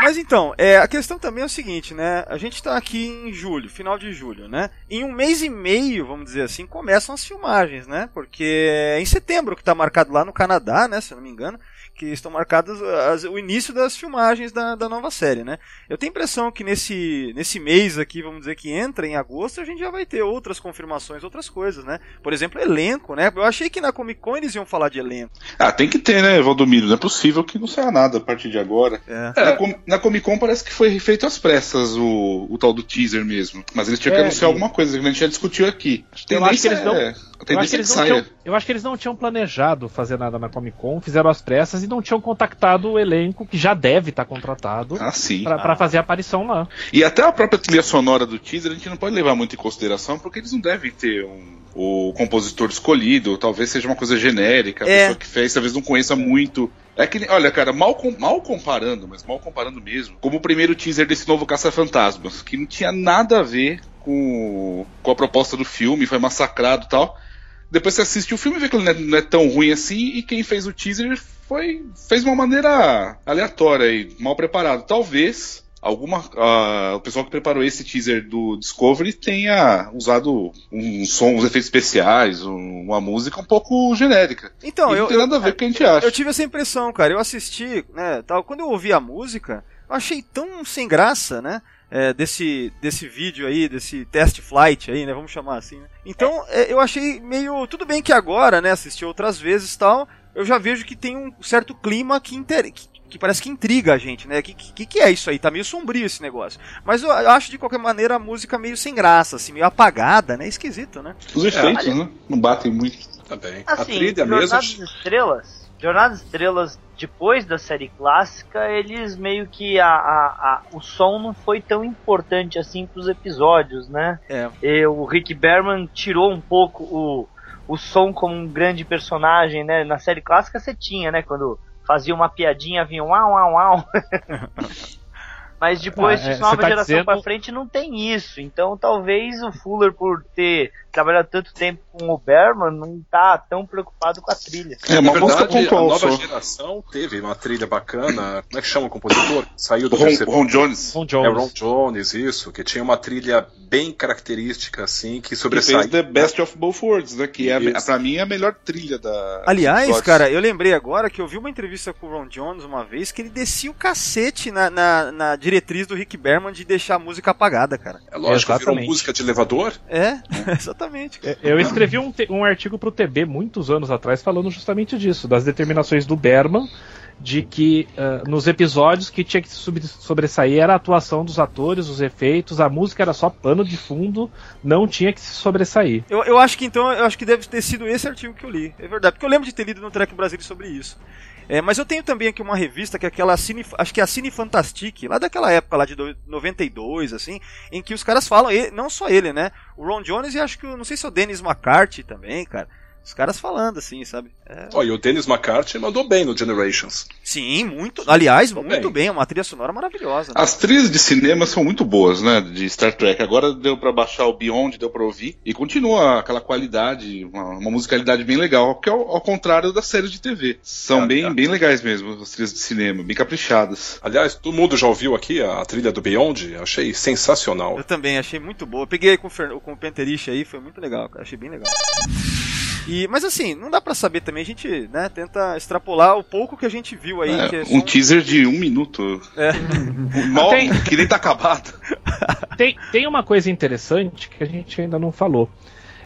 Mas então, é, a questão também é o seguinte, né? A gente tá aqui em julho, final de julho, né? Em um mês e meio, vamos dizer assim, começam as filmagens, né? Porque é em setembro que tá marcado lá no Canadá, né? Se eu não me engano que estão marcadas as, o início das filmagens da, da nova série, né? Eu tenho a impressão que nesse, nesse mês aqui, vamos dizer que entra em agosto, a gente já vai ter outras confirmações, outras coisas, né? Por exemplo, elenco, né? Eu achei que na Comic Con eles iam falar de elenco. Ah, tem que ter, né, Valdomiro? Não é possível que não saia nada a partir de agora. É. Na, Com- na Comic Con parece que foi feito às pressas o, o tal do teaser mesmo. Mas eles tinham que É, anunciar e- alguma coisa que a gente já discutiu aqui. A Eu acho que eles não- é, Eu acho, que é que eles não saia. tinham, eu acho que eles não tinham planejado fazer nada na Comic Con, fizeram as pressas e não tinham contactado o elenco que já deve estar contratado Ah, pra pra fazer a aparição lá. E até a própria trilha sonora do teaser a gente não pode levar muito em consideração, porque eles não devem ter um, o compositor escolhido, talvez seja uma coisa genérica, a É. pessoa que fez talvez não conheça muito. É que, olha, cara, mal, com- mal comparando, mas mal comparando mesmo, como o primeiro teaser desse novo Caça-Fantasmas, que não tinha nada a ver com, com a proposta do filme, foi massacrado e tal. Depois você assiste o filme e vê que ele não é, não é tão ruim assim, e quem fez o teaser foi fez de uma maneira aleatória e mal preparado. Talvez alguma ah, o pessoal que preparou esse teaser do Discovery tenha usado um som, uns efeitos especiais, um- uma música um pouco genérica. Então, E eu, não tem eu, nada a ver com o que a gente acha. eu tive essa impressão, cara. Eu assisti, né, tal. Quando eu ouvi a música, eu achei tão sem graça, né? É, desse, desse vídeo aí, desse test flight aí, né? Vamos chamar assim, né? Então, é, eu achei meio. Tudo bem que agora, né? Assisti outras vezes e tal. Eu já vejo que tem um certo clima que, inter... que, que parece que intriga a gente, né? Que, que, que é isso aí? Tá meio sombrio esse negócio. Mas eu acho de qualquer maneira a música meio sem graça, assim, meio apagada, né? Esquisito, né? Os efeitos, né? Não batem muito. Tá bem. a Assim, trilha Jornada mesmo. Estrelas, Jornada das Estrelas, depois da série clássica, eles meio que a, a, a- o som não foi tão importante assim pros episódios, né? É. E o Rick Berman tirou um pouco o, o som como um grande personagem, né? Na série clássica você tinha, né? Quando fazia uma piadinha, vinha um uau, uau, uau. Mas depois, Ah, é, de nova tá geração dizendo- pra frente, não tem isso. Então talvez o Fuller, por ter trabalhado tanto tempo com o Berman, não tá tão preocupado com a trilha. É Na uma música verdade, a nova só. geração teve uma trilha bacana. Como é que chama o compositor? Saiu do Ron, terceiro. Ron Jones. Ron É Jones. Ron Jones, isso, que tinha uma trilha bem característica, assim, que Que fez sobressaía. The Best of Both Worlds, né? Que é, Isso. pra mim, é a melhor trilha da. Aliás, cara, eu lembrei agora que eu vi uma entrevista com o Ron Jones uma vez que ele descia o cacete na, na, na diretriz do Rick Berman de deixar a música apagada, cara. É lógico, virou Exatamente. música de elevador. É, exatamente. Cara. É, Eu escrevi um, um artigo pro TB muitos anos atrás falando justamente disso, das determinações do Berman, de que ah, nos episódios que tinha que sobressair era a atuação dos atores, os efeitos, a música era só pano de fundo, não tinha que se sobressair. Eu, eu acho que então, eu acho que deve ter sido esse artigo que eu li. É verdade, porque eu lembro de ter lido no Trek Brasil sobre isso. É, mas eu tenho também aqui uma revista que é aquela Cine, acho que é a Cine Fantastic, lá daquela época lá de do- 92, assim, em que os caras falam, não só ele, né? O Ron Jones e acho que, não sei se é o Dennis McCarthy também, cara. Os caras falando assim, sabe? É, Ó, e o Dennis McCarthy mandou bem no Generations. sim, muito. Aliás, Tô muito bem. bem. Uma trilha sonora maravilhosa. né? As trilhas de cinema são muito boas, né? De Star Trek. Agora deu pra baixar o Beyond, deu pra ouvir. E continua aquela qualidade, uma, uma musicalidade bem legal. Que é ao, ao contrário das séries de TV. São Ah, bem, tá. bem legais mesmo, as trilhas de cinema, bem caprichadas. Aliás, todo mundo já ouviu aqui a trilha do Beyond? Achei sensacional. Eu também achei muito boa. Eu peguei com o, Fer... com o Penterich aí, foi muito legal, cara. Achei bem legal. E, mas assim, não dá pra saber também, a gente né, tenta extrapolar o pouco que a gente viu aí. É, que é só um teaser de um minuto. É. Mal, Tem- que nem tá acabado. Tem, tem uma coisa interessante que a gente ainda não falou.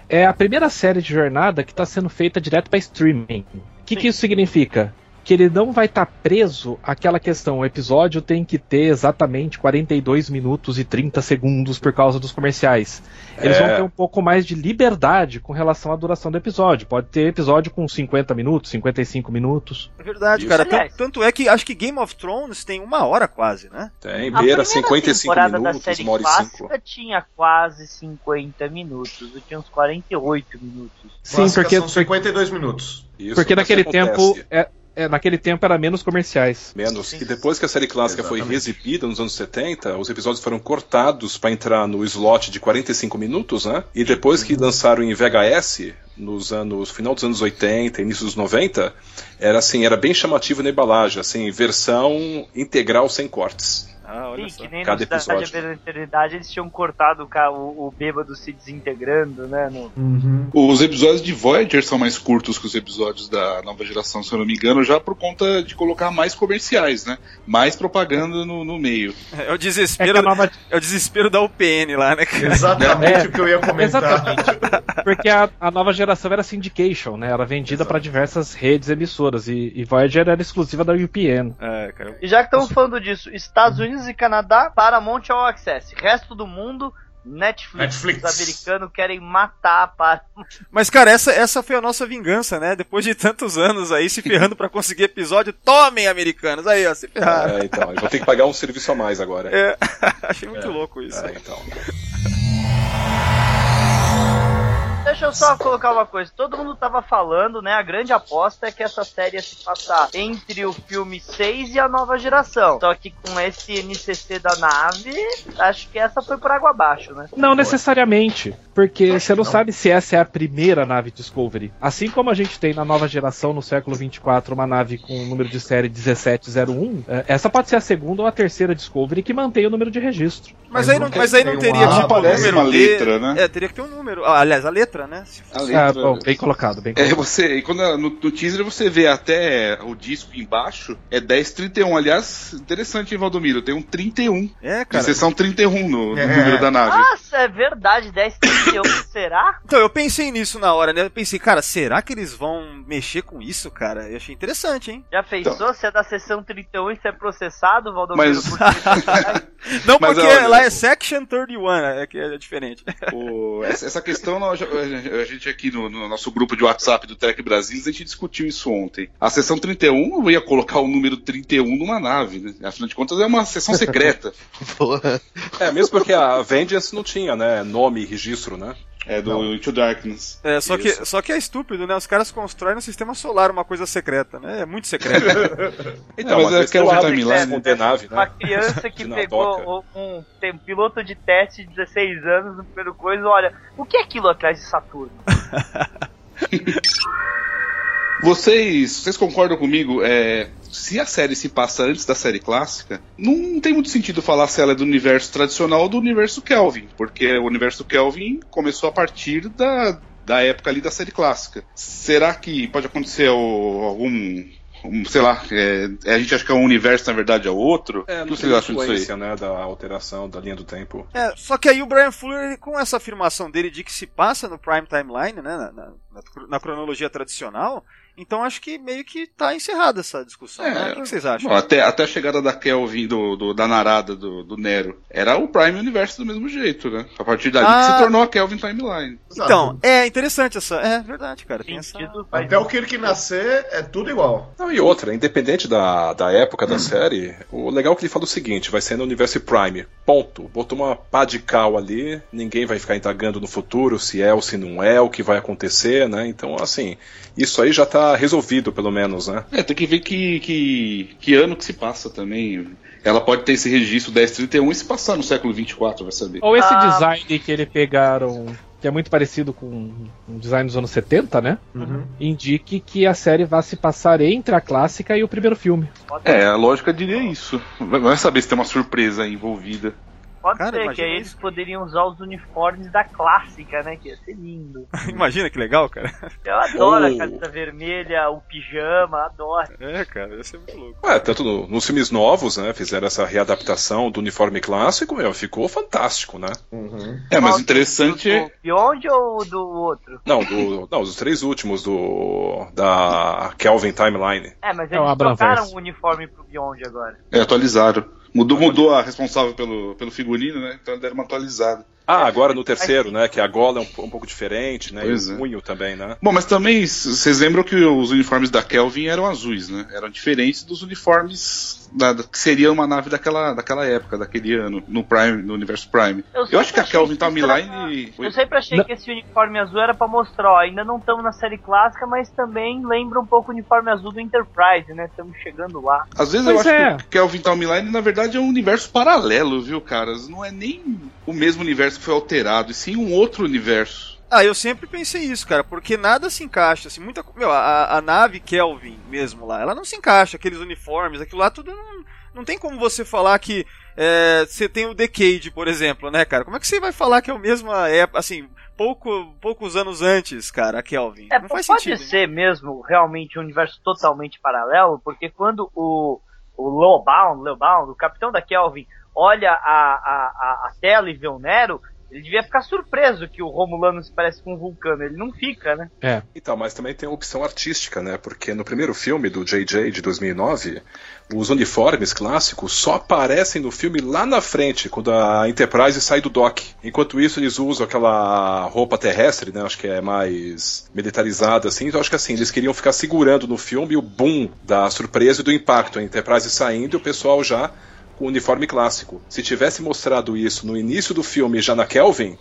É a primeira série de jornada que está sendo feita direto para streaming. O que, que isso significa? Que ele não vai estar preso àquela questão. O episódio tem que ter exatamente 42 minutos e 30 segundos por causa dos comerciais. Eles É. vão ter um pouco mais de liberdade com relação à duração do episódio. Pode ter episódio com 50 minutos, 55 minutos. É verdade, Isso. cara. Aliás. Tanto, é que acho que Game of Thrones tem uma hora quase, né? Tem, A beira primeira 55 temporada da minutos, série uma hora e clássica cinco. tinha quase 50 minutos. Eu tinha uns 48 minutos. Sim, porque, são 52 minutos. Isso, porque naquele tempo. É, é, naquele tempo era menos comerciais. Menos. E depois que a série clássica foi Exatamente. reexibida nos anos 70, os episódios foram cortados para entrar no slot de 45 minutos, né? E depois que lançaram em VHS, nos anos final dos anos 80, início dos 90, era assim, era bem chamativo na embalagem, assim, versão integral sem cortes. Ah, olha Sim, só. que nem Cada no Cidade da episódio. Eternidade eles tinham cortado o, o, bêbado se desintegrando, né? No... Uhum. Os episódios de Voyager são mais curtos que os episódios da nova geração, se eu não me engano, já por conta de colocar mais comerciais, né? Mais propaganda no, no meio. É o É desespero, a nova. é o desespero da UPN lá, né, cara? Exatamente É, o que eu ia comentar. Exatamente. Porque a, a nova geração era syndication, né? Era vendida para diversas redes emissoras. E, e Voyager era exclusiva da UPN. É, cara. E já que estamos falando disso, Estados Unidos e Canadá, Paramount All Access. Resto do mundo, Netflix. Netflix. Os americanos querem matar a Paramount. Mas, cara, essa, essa foi a nossa vingança, né? Depois de tantos anos aí se ferrando pra conseguir episódio, tomem, americanos! Aí, ó, se ferraram. É, então, eu vou ter que pagar um serviço a mais agora. É, achei muito louco isso. É, então. Deixa eu só colocar uma coisa. Todo mundo tava falando, né? A grande aposta é que essa série ia se passar entre o filme 6 e a nova geração. Só que com esse NCC da nave, acho que essa foi por água abaixo, né? Não necessariamente, porque você não, sabe se essa é a primeira nave Discovery. Assim como a gente tem na nova geração, no século 24, uma nave com o número de série 1701, eh, essa pode ser a segunda ou a terceira Discovery que mantém o número de registro. Mas aí não, mas aí não teria, uma- tipo, o Aparece número letra, né? É, teria que ter um número. Ah, aliás, a letra, né? Se A Ah, letra- bom, bem colocado, bem É, colocado. você, e quando no, no teaser você vê até o disco embaixo, é 1031. Aliás, interessante, hein, Valdomiro? Tem um 31. É, De cara. sessão 31 no, no É. número da nave. Nossa, é verdade, 1031, será? Então, eu pensei nisso na hora, né? Eu pensei, cara, será que eles vão mexer com isso, cara? Eu achei interessante, hein? Já pensou Então. se é da sessão 31 e se é processado, Valdomiro? Mas- por ter- Não, Mas porque olha, lá é Section 31, é, que é diferente. O- essa, essa questão, nós a gente aqui no, no nosso grupo de WhatsApp do Trek Brasil, a gente discutiu isso ontem. A sessão 31 não ia colocar o número 31 numa nave, né? Afinal de contas, é uma sessão secreta. É, mesmo porque a Vengeance não tinha, né, nome e registro, né? É do Into Darkness. É, só que, só que é estúpido, né? Os caras constroem no sistema solar uma coisa secreta, né? É muito secreto. Então, mas às é que é abre timeline, nave, Uma né? criança que pegou um, um piloto de teste de 16 anos no primeiro coisa, olha, o que é aquilo atrás de Saturno? Vocês, vocês concordam comigo? É, se a série se passa antes da série clássica, não tem muito sentido falar se ela é do universo tradicional ou do universo Kelvin, porque o universo Kelvin começou a partir da, da época ali da série clássica. Será que pode acontecer o- algum. um, sei lá, é, a gente acha que é um universo, na verdade, é outro? É, o que não vocês tem acham disso aí? influência, né, da alteração da linha do tempo. É, só que aí o Brian Fuller, ele, com essa afirmação dele de que se passa no Prime Timeline, né? Na, na- na cronologia tradicional, então acho que meio que tá encerrada essa discussão. né? O que, que vocês acham? Bom, até, até a chegada da Kelvin, do, do- da narada do, do Nero, era o Prime Universo do mesmo jeito, né? A partir dali que Ah. se tornou a Kelvin Timeline. Então, é interessante essa. É verdade, cara. Tem essa... Até o Kirk nascer é tudo igual. Não, e outra, independente da, da época da série, o legal é que ele fala o seguinte, vai ser no universo Prime, ponto. Botou uma pá de cal ali, ninguém vai ficar indagando no futuro se é ou se não é, o que vai acontecer, né? Então, assim, isso aí já tá resolvido, pelo menos, né? É, tem que ver que, que, que ano que se passa também. Ela pode ter esse registro 1031 e se passar no século 24, vai saber. Ou esse Ah. design que ele pegaram, que é muito parecido com um design dos anos 70, né? Indique que a série vai se passar entre a clássica e o primeiro filme. É, a lógica diria isso. Vai saber se tem uma surpresa envolvida. Pode Cara, ser, que aí isso. eles poderiam usar os uniformes da clássica, né? Que ia ser lindo. Imagina que legal, cara. Eu adoro Oh. a camisa vermelha, o pijama, adoro. É, cara, ia ser muito louco. É, tanto no- nos filmes novos, né, fizeram essa readaptação do uniforme clássico, meu, ficou fantástico, né? É, mas interessante Do é. Beyond ou do outro? Não, do, não, os três últimos do da Kelvin Timeline. É, mas É eles Abraham trocaram o uniforme pro Beyond agora. É, atualizaram. Mudou, mudou a responsável pelo, pelo figurino, né? Então deram uma atualizada. Ah, agora no terceiro, né, que a gola é um, um pouco diferente, né, Pois e é. o punho também, né? Bom, mas também, vocês lembram que os uniformes da Kelvin eram azuis, né? Eram diferentes dos uniformes da, da- que seria uma nave daquela, daquela época, daquele ano, no Prime, no universo Prime. Eu Eu acho que a Kelvin Timeline. Eu sempre achei Não. que esse uniforme azul era pra mostrar, ó, ainda não estamos na série clássica, mas também lembra um pouco o uniforme azul do Enterprise, né? Estamos chegando lá. Às vezes eu Pois acho é. que o Kelvin Timeline, na verdade, é um universo paralelo, viu, caras? Não é nem o mesmo universo que foi alterado, e sim um outro universo. Ah, eu sempre pensei isso, cara, porque nada se encaixa, assim, muita. Meu, a, a nave Kelvin mesmo lá, ela não se encaixa, aqueles uniformes, aquilo lá tudo não, não tem como você falar que é, você tem o Decade, por exemplo, né, cara? Como é que você vai falar que é o mesmo época, assim, pouco, poucos anos antes, cara, a Kelvin? É, não faz pode sentido. ser mesmo realmente um universo totalmente paralelo, porque quando o, o Lowbound, Lowbound, o capitão da Kelvin, olha a, a, a, a tela e vê o Nero, ele devia ficar surpreso que o Romulano se parece com um vulcano. Ele não fica, né? É. Então, mas também tem a opção artística, né? Porque no primeiro filme do JJ de 2009, os uniformes clássicos só aparecem no filme lá na frente, quando a Enterprise sai do dock. Enquanto isso, eles usam aquela roupa terrestre, né? Acho que é mais militarizada, assim. Então, acho que assim, eles queriam ficar segurando no filme o boom da surpresa e do impacto. A Enterprise saindo e o pessoal já com o uniforme clássico. Se tivesse mostrado isso no início do filme, já na Kelvin,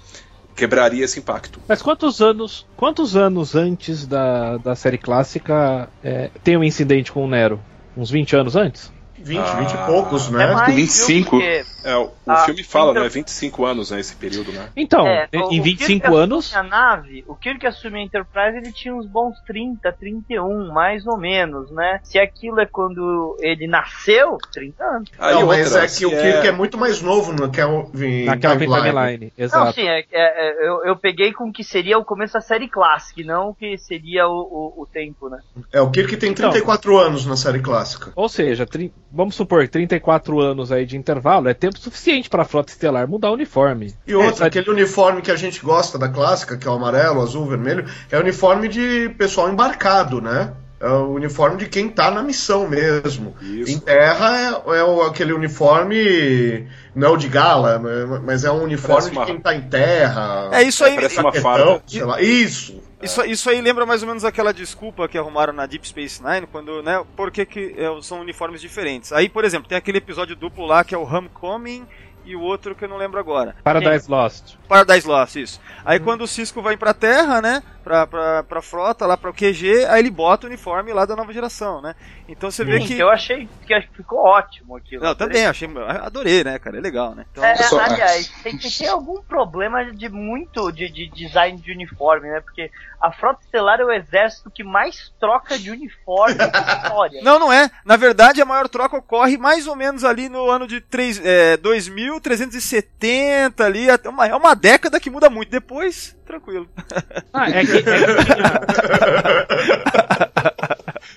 quebraria esse impacto. Mas quantos anos, quantos anos antes da, da série clássica é, tem um incidente com o Nero? Uns 20 anos antes? 20, 20 e poucos, né? É mais, 25. viu, porque É, o, o Ah, filme fala, então- né? 25 anos, né? Esse período, né? Então, É, o- em o Kirk 25 assume anos. A nave, o Kirk assume a Enterprise, ele tinha uns bons 30, 31, mais ou menos, né? Se aquilo é quando ele nasceu, 30 anos. Aí não, mas é que se o Kirk é... muito mais novo no Kelvin Na Kelvin Timeline. Timeline, Não, exato. sim, é, é- é- eu, eu peguei com o que seria o começo da série clássica, e não o que seria o, o, o tempo, né? É, o Kirk tem 34 anos na série clássica. Ou seja, tri- vamos supor, 34 anos aí de intervalo é tempo suficiente para a frota estelar mudar o uniforme. E outra, É, aquele uniforme que a gente gosta da clássica, que é o amarelo, azul, vermelho, é o uniforme de pessoal embarcado, né? É o uniforme de quem tá na missão mesmo. Isso. Em terra é, é o- aquele uniforme, não é o de gala, mas é um uniforme uma- de quem tá em terra. É isso aí. Parece uma Paquetão, farda. sei lá. Isso. Isso, isso aí lembra mais ou menos aquela desculpa que arrumaram na Deep Space Nine, quando, né, por que, que é, são uniformes diferentes. Aí, por exemplo, tem aquele episódio duplo lá que é o Homecoming e o outro que eu não lembro agora. Paradise Lost. Paradise Lost, isso. Aí quando o Cisco vai pra Terra, né, pra, pra, pra frota, lá pro QG, aí ele bota o uniforme lá da nova geração, né. Então você vê Sim, que... eu achei que acho que ficou ótimo aquilo. Não, também, achei, adorei, né, cara, é legal, né. Então, É, só- aliás, tem que ter algum problema de muito de, de design de uniforme, né? Porque a Frota Estelar é o exército que mais troca de uniforme na história. Não, não é. Na verdade, a maior troca ocorre mais ou menos ali no ano de 3, é, 2370 ali. até uma- É uma década que muda muito. Depois, tranquilo. Ah, é que, é que tinha-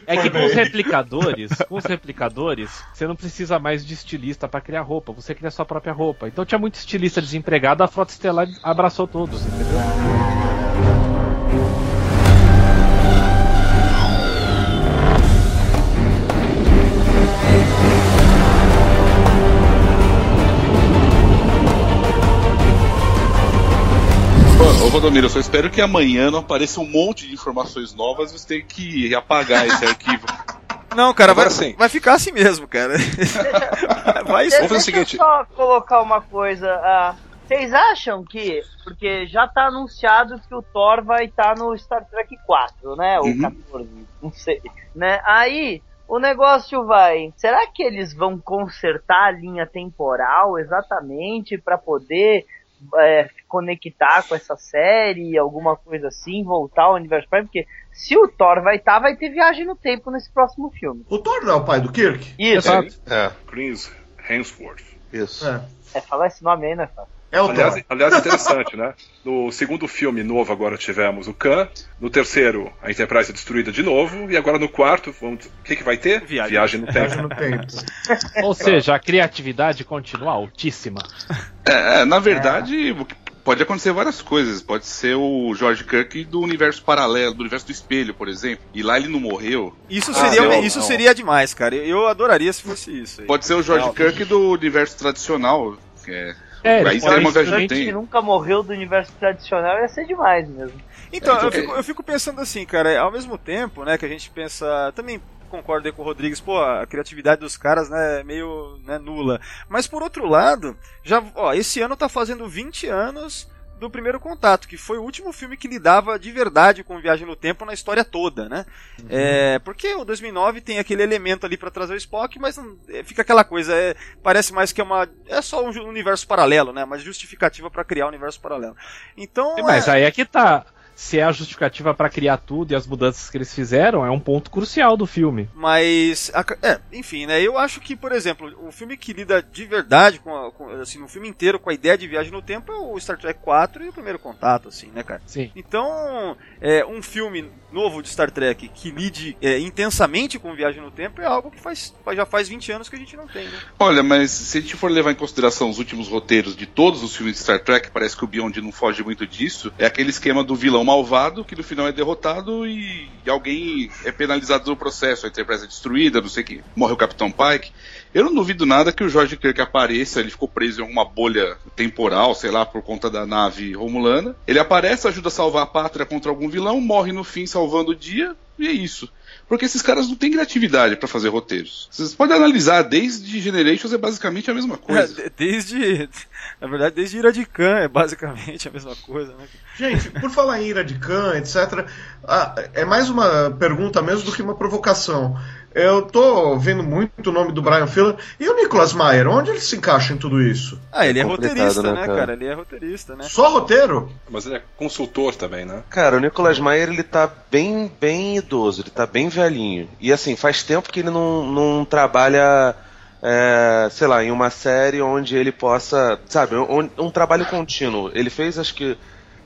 É que com os replicadores, com os replicadores, você não precisa mais de estilista pra criar roupa, você cria sua própria roupa. Então tinha muito estilista desempregado, a Frota Estelar abraçou todos, entendeu? Valdomiro, eu só espero que amanhã não apareça um monte de informações novas e você tem que apagar esse arquivo. Não, cara, vai, Agora sim. vai ficar assim mesmo, cara. vai Deixa Vamos fazer o eu seguinte. só colocar uma coisa. ah, vocês acham que, porque já tá anunciado que o Thor vai estar no Star Trek 4, né? Ou Uhum. 14, não sei. Né? Aí o negócio vai. Será que eles vão consertar a linha temporal exatamente para poder é, conectar com essa série, alguma coisa assim, voltar ao universo Prime? Porque se o Thor vai estar, vai ter viagem no tempo nesse próximo filme. O Thor não é o pai do Kirk? Isso, Exato. É, Chris Hemsworth. isso. É. é falar esse nome aí, né, Fábio? É o Aliás, Thor. aliás, interessante, né? No segundo filme novo agora tivemos o Khan, no terceiro a Enterprise é destruída de novo, e agora no quarto, vamos... o que, que vai ter? Viagem. no Viagem tempo. no tempo. Ou seja, a criatividade continua altíssima. É, é, na verdade, o que- pode acontecer várias coisas. Pode ser o George Kirk do universo paralelo, do universo do espelho, por exemplo. E lá ele não morreu. Isso Ah, seria, não, isso não. seria demais, cara. Eu adoraria se fosse isso. aí. Pode ser o George Não. Kirk do universo tradicional. Que é, É, aí seria uma viagem que nunca morreu do universo tradicional ia ser demais mesmo. Então, É, eu então, fico, eu fico pensando assim, cara, ao mesmo tempo, né, que a gente pensa. Também concordo aí com o Rodrigues, pô, a criatividade dos caras, né, é meio né, nula. Mas por outro lado, já, ó, esse ano tá fazendo 20 anos do primeiro contato, que foi o último filme que lidava de verdade com viagem no tempo na história toda, né? Uhum. É, porque o 2009 tem aquele elemento ali para trazer o Spock, mas não, é, fica aquela coisa, é, parece mais que é uma é só um universo paralelo, né? Mas justificativa para criar um universo paralelo. Então, mas é... aí é que tá se é a justificativa para criar tudo e as mudanças que eles fizeram, é um ponto crucial do filme. Mas, é, enfim, né? Eu acho que, por exemplo, um filme que lida de verdade com, a, com assim, um filme inteiro com a ideia de viagem no tempo é o Star Trek 4 e o Primeiro Contato, assim, né, cara? Sim. Então, é, um filme novo de Star Trek que lide é, intensamente com viagem no tempo é algo que faz, já faz 20 anos que a gente não tem, né? Olha, mas se a gente for levar em consideração os últimos roteiros de todos os filmes de Star Trek, parece que o Beyond não foge muito disso. É aquele esquema do vilão malvado que no final é derrotado e, alguém é penalizado no processo, a Enterprise é destruída, não sei o que, morre o Capitão Pike. Eu não duvido nada que o George Kirk apareça, ele ficou preso em alguma bolha temporal, sei lá, por conta da nave romulana. Ele aparece, ajuda a salvar a pátria contra algum vilão, morre no fim salvando o dia, e é isso. Porque esses caras não têm criatividade para fazer roteiros. Vocês podem analisar, desde Generations é basicamente a mesma coisa. É, desde. Na verdade, desde Ira de Khan é basicamente a mesma coisa, né? Gente, por falar em Ira de Khan, etc., ah, é mais uma pergunta mesmo do que uma provocação. Eu tô vendo muito o nome do Brian Fuller. E o Nicholas Meyer, onde ele se encaixa em tudo isso? Ah, ele é, é roteirista, né, né, cara? Ele é roteirista, né? Só roteiro? Mas ele é consultor também, né? Cara, o Nicholas Meyer, ele tá bem, bem idoso, ele tá bem velhinho. E assim, faz tempo que ele não, não trabalha. É, sei lá, em uma série onde ele possa, sabe, um, um trabalho contínuo. Ele fez, acho que,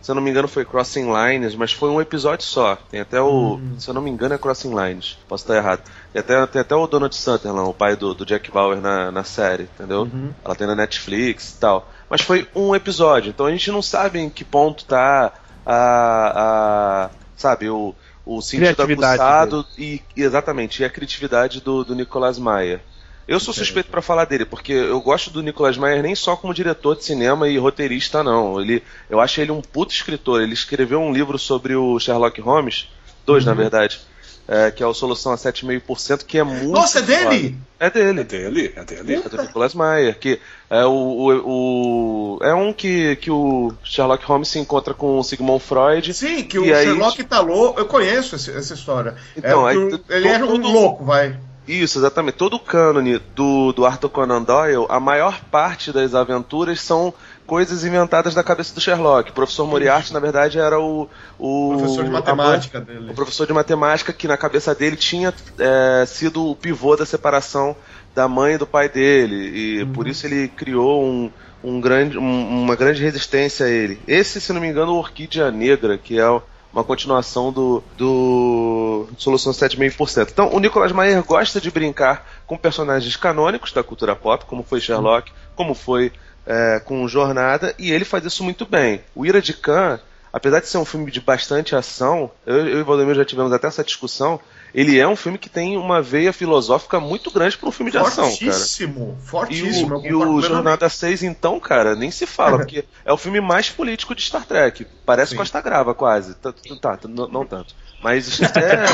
se eu não me engano, foi Crossing Lines, mas foi um episódio só. Tem até o. Hum. Se eu não me engano, é Crossing Lines. Posso estar errado. Tem até, tem até o Donald Sutherland, o pai do, do Jack Bauer na, na série, entendeu? Uhum. Ela tem na Netflix e tal. Mas foi um episódio, então a gente não sabe em que ponto tá a. a sabe, o, o sentido aguçado e. Exatamente, e a criatividade do, do Nicolas Maia. Eu sou suspeito para falar dele, porque eu gosto do Nicolas Meyer nem só como diretor de cinema e roteirista, não. Ele, eu acho ele um puto escritor. Ele escreveu um livro sobre o Sherlock Holmes, dois uhum. na verdade, é, que é o Solução a 7,5%, que é muito. Nossa, é dele? É dele. É dele, é dele. É do Nicolas Meyer, que é o, o, o, é um que, que o Sherlock Holmes se encontra com o Sigmund Freud. Sim, que o. Sherlock tá louco. Eu conheço esse, essa história. Então, é, aí, ele é um louco, vai. Isso, exatamente. Todo o cânone do, do Arthur Conan Doyle, a maior parte das aventuras são coisas inventadas da cabeça do Sherlock. O professor Moriarty, na verdade, era o. O professor de matemática dele. O professor de matemática que na cabeça dele tinha é, sido o pivô da separação da mãe e do pai dele. E uhum. por isso ele criou um, um grande, um, uma grande resistência a ele. Esse, se não me engano, o Orquídea Negra, que é uma continuação do, do Solução 7,5%. Então, o Nicolas Mayer gosta de brincar com personagens canônicos da cultura pop, como foi Sherlock, como foi é, com Jornada, e ele faz isso muito bem. O Ira de Khan, apesar de ser um filme de bastante ação, eu, eu e o Valdemir já tivemos até essa discussão, ele é um filme que tem uma veia filosófica muito grande para um filme de ação, cara. Fortíssimo, fortíssimo. E o, e o Jornada 6, então, cara, nem se fala, porque é o filme mais político de Star Trek. Parece Sim. Costa Grava, quase. Tá, tá, não, não tanto. Mas é.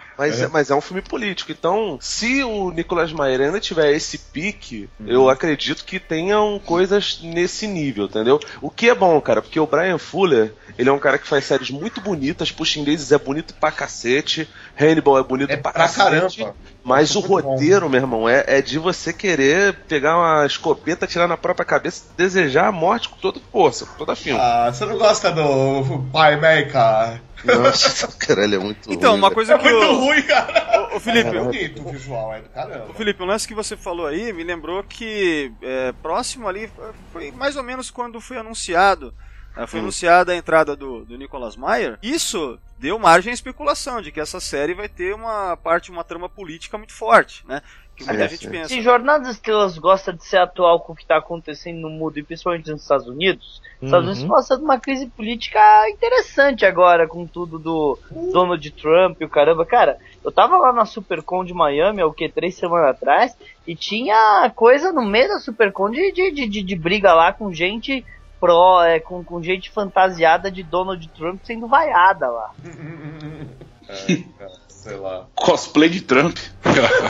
Mas, é. mas é um filme político. Então, se o Nicolas Mayer ainda tiver esse pique, uhum. eu acredito que tenham coisas nesse nível, entendeu? O que é bom, cara, porque o Brian Fuller, ele é um cara que faz séries muito bonitas, Puxa Ingleses é bonito pra cacete, Hannibal é bonito é pra, pra cacete. Caramba. Mas o roteiro, bom. meu irmão, é, é de você querer pegar uma escopeta, tirar na própria cabeça e desejar a morte com toda força, com toda firma. Ah, você não gosta do Pai Mecha? Nossa, caralho, é muito Então, ruim, uma coisa é que. muito ruim, cara. O, Felipe. É bonito o visual, é do caramba. O Felipe, um lance que você falou aí me lembrou que é, próximo ali foi mais ou menos quando foi anunciado. É, foi hum. anunciada a entrada do, do Nicolas Meyer. Isso deu margem à especulação de que essa série vai ter uma parte, uma trama política muito forte, né? Que muita é, gente pensa. Se Jornada das Estrelas gosta de ser atual com o que está acontecendo no mundo, e principalmente nos Estados Unidos, os Estados Unidos uhum. passando uma crise política interessante agora, com tudo do Donald Trump e o caramba. Cara, eu tava lá na Supercon de Miami, o que, três semanas atrás, e tinha coisa no meio da Supercon de, de, de, de briga lá com gente pró, é, com, com gente fantasiada de Donald Trump sendo vaiada lá. É, sei lá. Cosplay de Trump.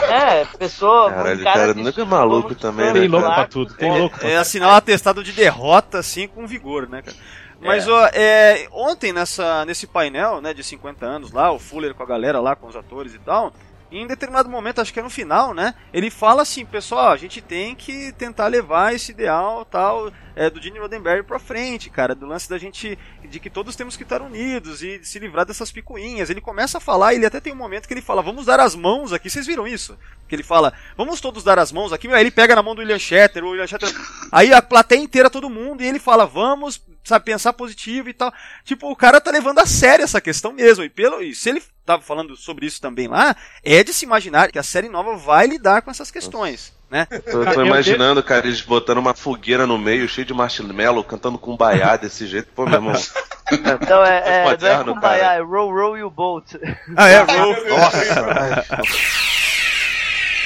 É, pessoa. Caralho, um cara, que é maluco também, né, Tem louco lá, pra tudo, tem é, louco pra É assinar um atestado de derrota, assim, com vigor, né, cara? Mas, ó, é, ontem nessa, nesse painel, né, de 50 anos lá, o Fuller com a galera lá, com os atores e tal, em determinado momento, acho que é no final, né, ele fala assim, pessoal, a gente tem que tentar levar esse ideal tal é, do Gene Roddenberry pra frente, cara, do lance da gente, de que todos temos que estar unidos e se livrar dessas picuinhas. Ele começa a falar, ele até tem um momento que ele fala, vamos dar as mãos aqui, vocês viram isso? Que ele fala, vamos todos dar as mãos aqui, aí ele pega na mão do William Shatter, o William Shatter, aí a plateia inteira, todo mundo, e ele fala, vamos, sabe, pensar positivo e tal. Tipo, o cara tá levando a sério essa questão mesmo, e pelo, e se ele tava falando sobre isso também lá, é de se imaginar que a série nova vai lidar com essas questões. Né? Eu tô imaginando, cara, eles botando uma fogueira no meio, cheio de marshmallow, cantando com baiá desse jeito. Pô, meu irmão. Então é, é, não é moderno, Kumbaya, cara. é Row Row You Boat. Ah, é, Rolf. Nossa,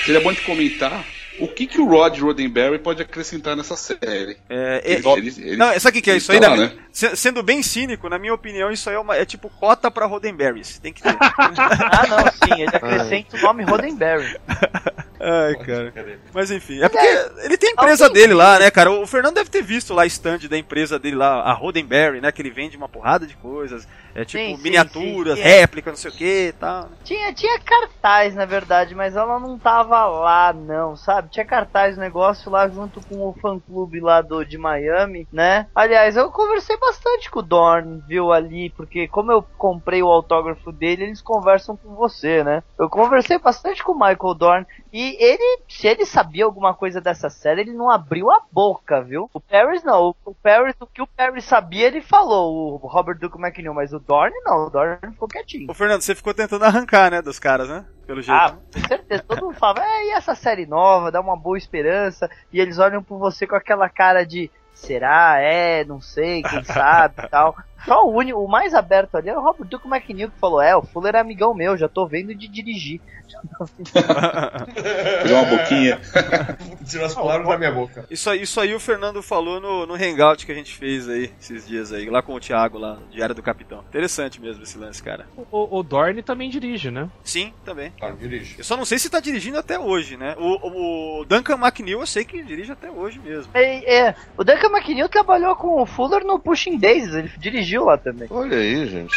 Seria bom de comentar o que, que o Rod Roddenberry pode acrescentar nessa série. É, é, Ele- ele- ele- não, sabe o que, que é isso aí? tá na- lá, né? se- Sendo bem cínico, na minha opinião, isso aí é, uma- é tipo cota pra Roddenberrys. Tem que ter. Ah, não, sim, ele acrescenta o nome Roddenberry. Ai, cara. Mas enfim, é porque ele tem a empresa Alguém- dele lá, né, cara? O Fernando deve ter visto lá a stand da empresa dele lá, a Roddenberry, né? Que ele vende uma porrada de coisas. É tipo Sim, sim, miniaturas, sim, sim. réplica, não sei o que e tal. Tinha, tinha cartaz, na verdade, mas ela não tava lá, não, sabe? Tinha cartaz, negócio lá junto com o fã-clube lá do, de Miami, né? Aliás, eu conversei bastante com o Dorn, viu, ali, porque como eu comprei o autógrafo dele, eles conversam com você, né? Eu conversei bastante com o Michael Dorn, e ele, se ele sabia alguma coisa dessa série, ele não abriu a boca, viu? O Paris não, o Paris, o que o Paris sabia, ele falou, o Robert Duke McNeil, mas o Dorn não, o Dorn ficou quietinho. Ô, Fernando, você ficou tentando arrancar, né, dos caras, né? Pelo jeito. Ah, com certeza. Todo mundo falava, é, e essa série nova, dá uma boa esperança. E eles olham por você com aquela cara de será, é, não sei, quem sabe e tal. Só o único, o mais aberto ali é o Robert Duke McNeil que falou, é, o Fuller é amigão meu, já tô vendo de dirigir. Pegar uma boquinha. Tirou as palavras da minha boca. Isso aí, isso aí o Fernando falou no, no hangout que a gente fez aí, esses dias aí, lá com o Thiago, lá, no Diário do Capitão. Interessante mesmo esse lance, cara. O, o Dorne também dirige, né? Sim, também. Tá, dirige. Eu só não sei se tá dirigindo até hoje, né? O, o Duncan McNeil eu sei que dirige até hoje mesmo. É, é, o Duncan McNeil trabalhou com o Fuller no Pushing Daisies, ele dirigiu lá também. olha aí, gente.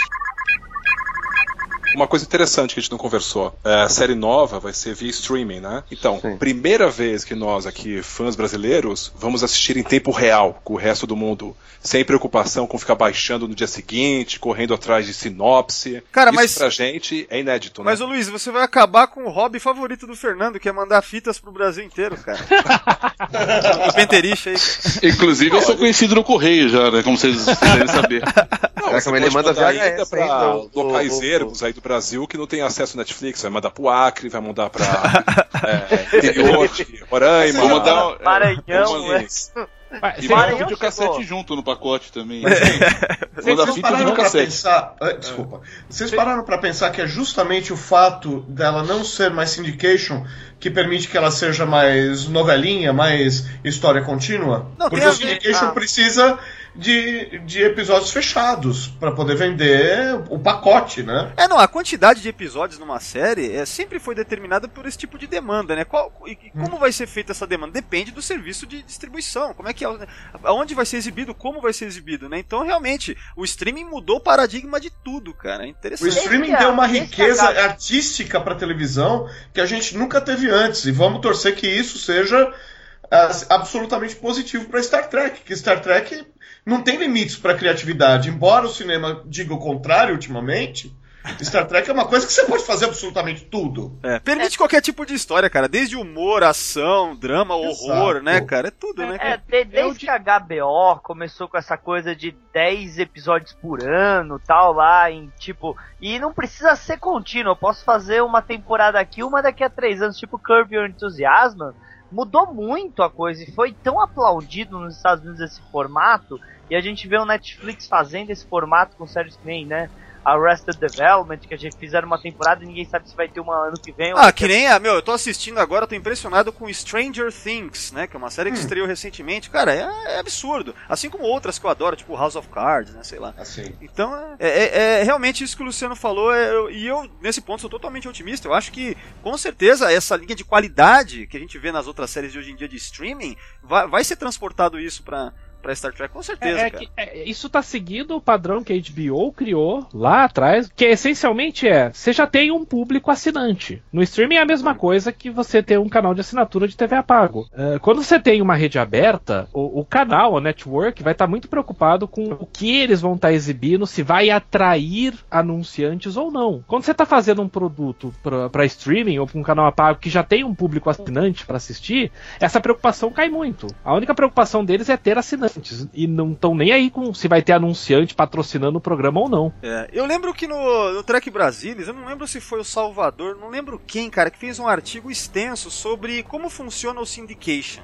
Uma coisa interessante que a gente não conversou. É, a série nova vai ser via streaming, né? Então, Sim. primeira vez que nós aqui, fãs brasileiros, vamos assistir em tempo real com o resto do mundo. Sem preocupação com ficar baixando no dia seguinte, correndo atrás de sinopse. Cara, Isso mas- pra gente é inédito, né? Mas, ô Luiz, você vai acabar com o hobby favorito do Fernando, que é mandar fitas pro Brasil inteiro, cara. o Penteriche aí. cara. Inclusive, eu sou conhecido no Correio já, né? Como vocês devem saber. Não, você mas ele manda VHS pra o- locais o- o- ermos aí do Brasil que não tem acesso ao Netflix. Vai mandar pro Acre, vai mandar pra é, interior de Roraima. Vou mandar. é, Maranhão? Mas, E vai Maranhão um videocassete chegou. junto no pacote também. Vocês Manda fita e pararam pra videocassete. pensar. ah, desculpa. Vocês pararam pra pensar que é justamente o fato dela não ser mais syndication que permite que ela seja mais novelinha, mais história contínua? Não, Porque o syndication ah. precisa de, de episódios fechados pra poder vender o pacote, né? É, não, a quantidade de episódios numa série é, sempre foi determinada por esse tipo de demanda, né? Qual, e, e como vai ser feita essa demanda? Depende do serviço de distribuição. Como é que é? o- Aonde vai ser exibido, como vai ser exibido, né? Então, realmente, o streaming mudou o paradigma de tudo, cara. É O interessante. streaming Esse é- deu uma é riqueza a- artística pra televisão que a gente nunca teve antes. E vamos torcer que isso seja absolutamente positivo pra Star Trek. Que Star Trek não tem limites pra criatividade. Embora o cinema diga o contrário ultimamente, Star Trek é uma coisa que você pode fazer absolutamente tudo. É, permite qualquer tipo de história, cara. Desde humor, ação, drama, horror, Exato. né, cara? É tudo, né? É, cara? de- desde que a HBO começou com essa coisa de 10 episódios por ano, tal, lá, em tipo. E não precisa ser contínuo, eu posso fazer uma temporada aqui, uma daqui a três anos, tipo Curb Your Enthusiasm. Mudou muito a coisa e foi tão aplaudido nos Estados Unidos esse formato. E a gente vê o Netflix fazendo esse formato com séries que nem, né? Arrested Development, que a gente fizeram uma temporada e ninguém sabe se vai ter uma ano que vem. Ah, que nem a, meu, eu tô assistindo agora, tô impressionado com Stranger Things, né? Que é uma série que hum. estreou recentemente. Cara, é, é, absurdo. Assim como outras que eu adoro, tipo House of Cards, né? Sei lá. Assim. Então, é, é, é realmente isso que o Luciano falou, é, eu, e eu, nesse ponto, sou totalmente otimista. Eu acho que, com certeza, essa linha de qualidade que a gente vê nas outras séries de hoje em dia de streaming, vai, vai ser transportado isso pra pra Star Trek, com certeza. É, é que, é, isso tá seguindo o padrão que a HBO criou lá atrás, que essencialmente é: você já tem um público assinante. No streaming é a mesma coisa que você ter um canal de assinatura de TV a pago. Uh, quando você tem uma rede aberta, o, o canal, o network, vai estar tá muito preocupado com o que eles vão estar tá exibindo, se vai atrair anunciantes ou não. Quando você tá fazendo um produto para streaming ou pra um canal a pago que já tem um público assinante para assistir, essa preocupação cai muito. A única preocupação deles é ter assinante e não estão nem aí com se vai ter anunciante patrocinando o programa ou não. É, eu lembro que no, no Trek Brasilis, eu não lembro se foi o Salvador, não lembro quem, cara, que fez um artigo extenso sobre como funciona o syndication.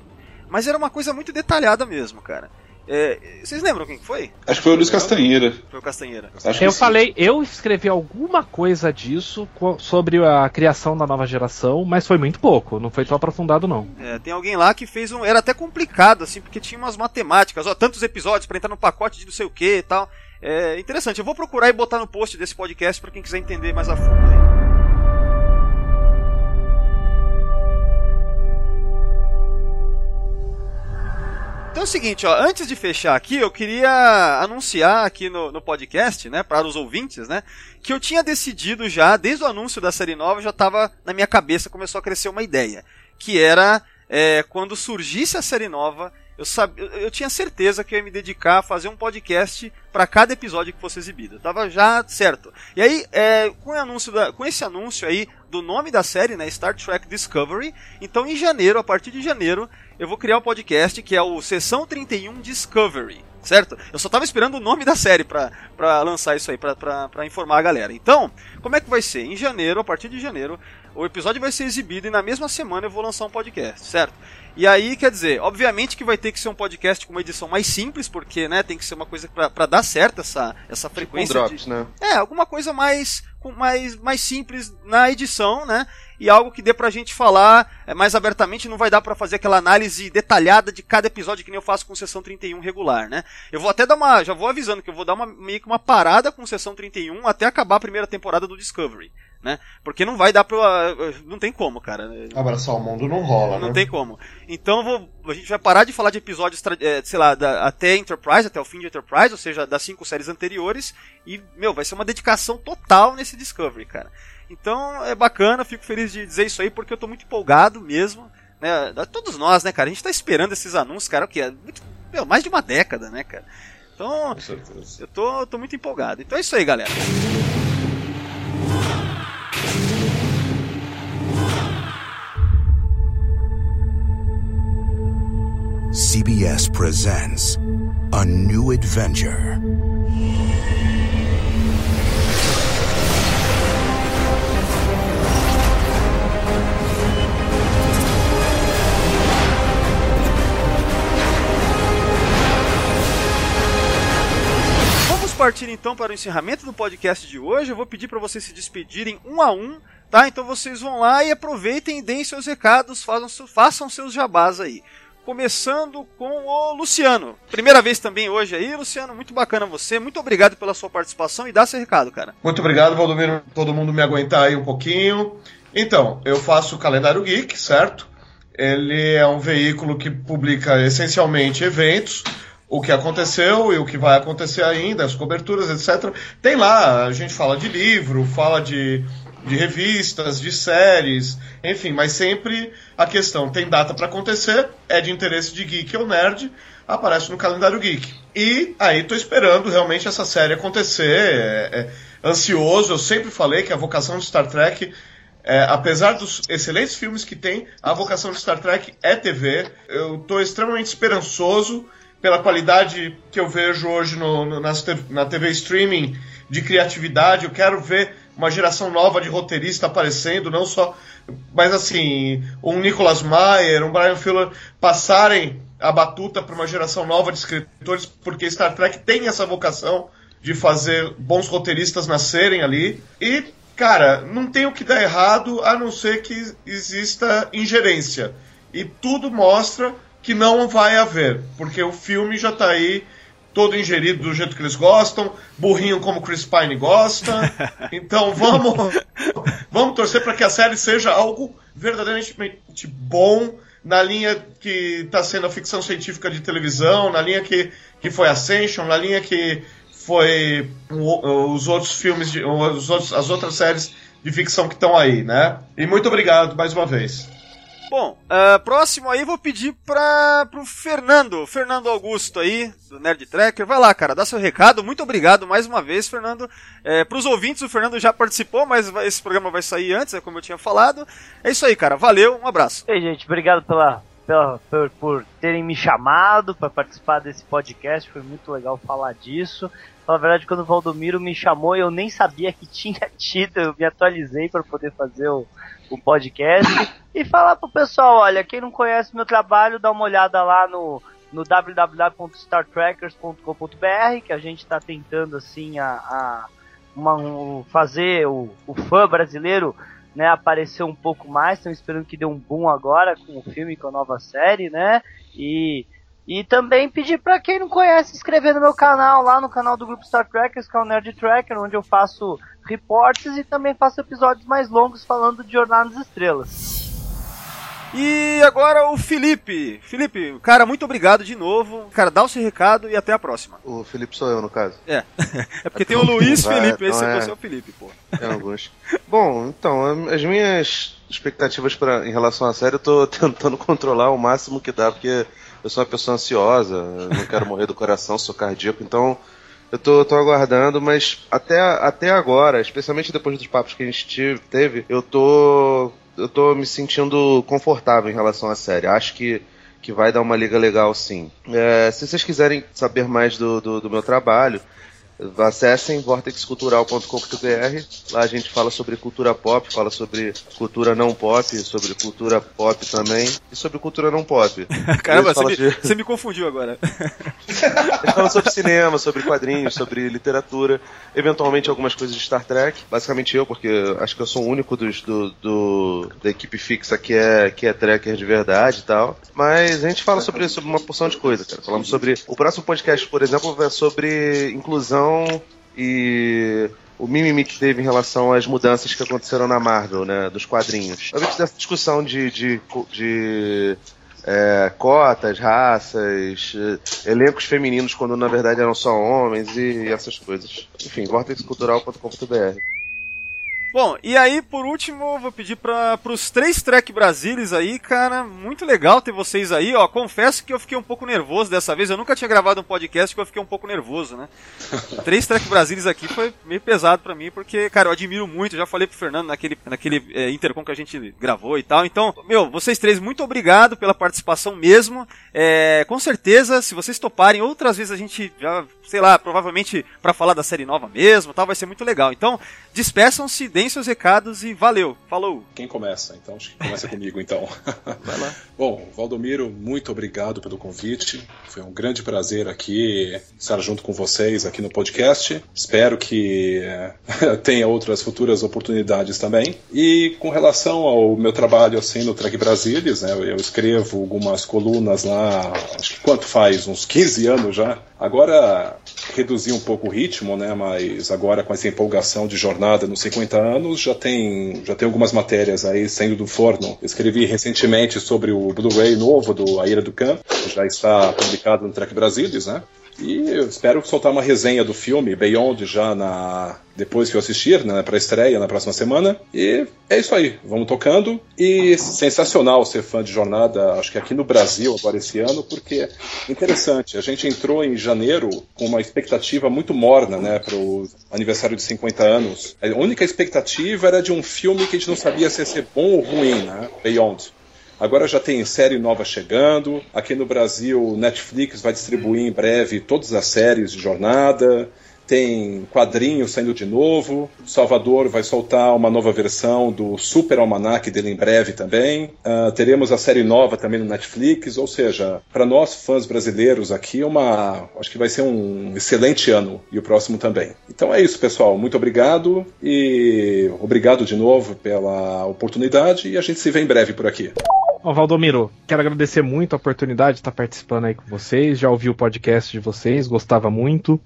Mas era uma coisa muito detalhada mesmo, cara. É, vocês lembram quem foi? Acho que foi o Luiz Castanheira. Foi o Castanheira. eu falei, eu escrevi alguma coisa disso sobre a criação da nova geração, mas foi muito pouco, não foi tão aprofundado não. É, tem alguém lá que fez um, era até complicado assim, porque tinha umas matemáticas, ó, tantos episódios para entrar no pacote de não sei o que e tal. É interessante, eu vou procurar e botar no post desse podcast para quem quiser entender mais a fundo. Então é o seguinte, ó, antes de fechar aqui, eu queria anunciar aqui no, no podcast, né, para os ouvintes, né, que eu tinha decidido já, desde o anúncio da série nova, já estava na minha cabeça, começou a crescer uma ideia, que era é, quando surgisse a série nova, eu, sabia, eu, tinha certeza que eu ia me dedicar a fazer um podcast para cada episódio que fosse exibido. Tava já certo. E aí, é, com, anúncio da, com esse anúncio aí do nome da série, né, Star Trek Discovery, então em janeiro, a partir de janeiro, eu vou criar um podcast que é o Sessão 31 Discovery, certo? Eu só tava esperando o nome da série pra lançar isso aí, pra informar a galera. Então, como é que vai ser? Em janeiro, a partir de janeiro, o episódio vai ser exibido e na mesma semana eu vou lançar um podcast, certo? E aí, quer dizer, obviamente que vai ter que ser um podcast com uma edição mais simples, porque, né, tem que ser uma coisa para dar certo essa, essa tipo frequência. Tipo um drops, de... né? É, alguma coisa mais, mais, mais simples na edição, né? E algo que dê pra gente falar é, mais abertamente, não vai dar para fazer aquela análise detalhada de cada episódio que nem eu faço com sessão 31 regular, né? Eu vou até dar uma. Já vou avisando que eu vou dar uma, meio que uma parada com sessão 31 até acabar a primeira temporada do Discovery né? Porque não vai dar pra. Não tem como, cara. Abraçar o mundo não rola, Não né? tem como. Então vou, a gente vai parar de falar de episódios, é, sei lá, da, até Enterprise, até o fim de Enterprise, ou seja, das cinco séries anteriores. E, meu, vai ser uma dedicação total nesse Discovery, cara. Então é bacana, fico feliz de dizer isso aí, porque eu tô muito empolgado mesmo. Né? Todos nós, né, cara? A gente tá esperando esses anúncios, cara, o que é muito, meu, mais de uma década, né, cara? Então, eu tô, tô muito empolgado. Então é isso aí, galera. CBS presents a new adventure. Vamos partir então para o encerramento do podcast de hoje. Eu vou pedir para vocês se despedirem um a um, tá? Então vocês vão lá e aproveitem e deem seus recados, façam, façam seus jabás aí começando com o Luciano. Primeira vez também hoje aí, Luciano, muito bacana você, muito obrigado pela sua participação e dá seu recado, cara. Muito obrigado, Valdomiro, todo mundo me aguentar aí um pouquinho. Então, eu faço o Calendário Geek, certo? Ele é um veículo que publica essencialmente eventos, o que aconteceu e o que vai acontecer ainda, as coberturas, etc. Tem lá, a gente fala de livro, fala de de revistas, de séries, enfim, mas sempre a questão tem data para acontecer, é de interesse de geek ou nerd, aparece no calendário geek. E aí tô esperando realmente essa série acontecer, é, é, ansioso, eu sempre falei que a vocação de Star Trek é, apesar dos excelentes filmes que tem, a vocação de Star Trek é TV. Eu estou extremamente esperançoso pela qualidade que eu vejo hoje no, no, na TV streaming de criatividade. Eu quero ver uma geração nova de roteirista aparecendo, não só. Mas assim, um Nicholas Meyer, um Brian Fuller passarem a batuta para uma geração nova de escritores, porque Star Trek tem essa vocação de fazer bons roteiristas nascerem ali. E, cara, não tem o que dar errado a não ser que exista ingerência. E tudo mostra que não vai haver, porque o filme já está aí todo ingerido do jeito que eles gostam, burrinho como Chris Pine gosta. Então vamos, vamos torcer para que a série seja algo verdadeiramente bom na linha que está sendo a ficção científica de televisão, na linha que, que foi Ascension, na linha que foi os outros filmes, de, os outros, as outras séries de ficção que estão aí, né? E muito obrigado mais uma vez. Bom, uh, próximo aí vou pedir para pro Fernando, Fernando Augusto aí, do Nerd Tracker. Vai lá, cara, dá seu recado. Muito obrigado mais uma vez, Fernando. É, para os ouvintes, o Fernando já participou, mas esse programa vai sair antes, é como eu tinha falado. É isso aí, cara. Valeu, um abraço. Ei, gente, obrigado pela, pela por, por terem me chamado para participar desse podcast. Foi muito legal falar disso. Na verdade, quando o Valdomiro me chamou, eu nem sabia que tinha tido. Eu me atualizei para poder fazer o o podcast e falar pro pessoal, olha, quem não conhece meu trabalho, dá uma olhada lá no, no www.startrackers.com.br, que a gente está tentando assim a, a uma, um, fazer o, o fã brasileiro né, aparecer um pouco mais. Estamos esperando que dê um boom agora com o filme, com a nova série, né? E e também pedir para quem não conhece inscrever no meu canal, lá no canal do grupo Star Trekkers, que é o Nerd Tracker, onde eu faço reportes e também faço episódios mais longos falando de Jornada nas Estrelas. E agora o Felipe. Felipe, cara, muito obrigado de novo. Cara, dá o seu recado e até a próxima. O Felipe sou eu, no caso. É. É porque tem o Luiz Vai, Felipe, esse é... você é o Felipe, pô. Tem alguns. Bom, então, as minhas expectativas pra, em relação à série eu tô tentando controlar o máximo que dá, porque eu sou uma pessoa ansiosa, não quero morrer do coração, sou cardíaco, então eu tô, tô aguardando, mas até, até agora, especialmente depois dos papos que a gente teve, eu tô. Eu tô me sentindo confortável em relação à série. Acho que que vai dar uma liga legal sim. É, se vocês quiserem saber mais do, do, do meu trabalho, Acessem vortexcultural.com.br. Lá a gente fala sobre cultura pop, fala sobre cultura não pop, sobre cultura pop também e sobre cultura não pop. Caramba, você me, de... você me, confundiu agora. a gente fala sobre cinema, sobre quadrinhos, sobre literatura, eventualmente algumas coisas de Star Trek. Basicamente eu, porque acho que eu sou o único dos, do, do, da equipe fixa que é, que é tracker de verdade e tal. Mas a gente fala sobre, sobre uma porção de coisa, cara. Falamos sobre. O próximo podcast, por exemplo, é sobre inclusão e o mimimi que teve em relação às mudanças que aconteceram na Marvel, né, dos quadrinhos. Eu vi que essa discussão de, de, de é, cotas, raças, é, elencos femininos quando na verdade eram só homens e, e essas coisas. Enfim, vortexcultural.com.br. Bom, e aí, por último, vou pedir para os três Trek Brasilis aí, cara. Muito legal ter vocês aí, ó. Confesso que eu fiquei um pouco nervoso dessa vez. Eu nunca tinha gravado um podcast que eu fiquei um pouco nervoso, né? três Trek Brasilis aqui foi meio pesado para mim, porque, cara, eu admiro muito. Já falei pro Fernando naquele, naquele é, Intercom que a gente gravou e tal. Então, meu, vocês três, muito obrigado pela participação mesmo. É, com certeza, se vocês toparem, outras vezes a gente já, sei lá, provavelmente para falar da série nova mesmo, tal, vai ser muito legal. Então, despeçam-se, deem seus recados e valeu. Falou. Quem começa? Então, acho que começa comigo, então. Vai lá. Bom, Valdomiro, muito obrigado pelo convite. Foi um grande prazer aqui estar junto com vocês aqui no podcast. Espero que eh, tenha outras futuras oportunidades também. E com relação ao meu trabalho assim no Trek Brasilis, né, eu escrevo algumas colunas lá, acho que quanto faz? Uns 15 anos já. Agora reduzi um pouco o ritmo, né? Mas agora com essa empolgação de jornada nos 50 anos, já tem, já tem algumas matérias aí saindo do forno. Escrevi recentemente sobre o Blu-ray novo do A Ira do Khan, já está publicado no Trek Brasilis, né? E eu espero soltar uma resenha do filme Beyond já na depois que eu assistir, né, para estreia na próxima semana. E é isso aí, vamos tocando. E sensacional ser fã de Jornada, acho que aqui no Brasil agora esse ano, porque interessante, a gente entrou em janeiro com uma expectativa muito morna, né, o aniversário de 50 anos. A única expectativa era de um filme que a gente não sabia se ia ser bom ou ruim, né, Beyond. Agora já tem série nova chegando. Aqui no Brasil, Netflix vai distribuir em breve todas as séries de jornada. tem quadrinhos saindo de novo. Salvador vai soltar uma nova versão do Super Almanac dele em breve também. Uh, teremos a série nova também no Netflix. Ou seja, para nós fãs brasileiros aqui, é uma, acho que vai ser um excelente ano e o próximo também. Então é isso, pessoal. Muito obrigado e obrigado de novo pela oportunidade e a gente se vê em breve por aqui. Ó, Valdomiro, quero agradecer muito a oportunidade de estar participando aí com vocês. Já ouvi o podcast de vocês, gostava muito.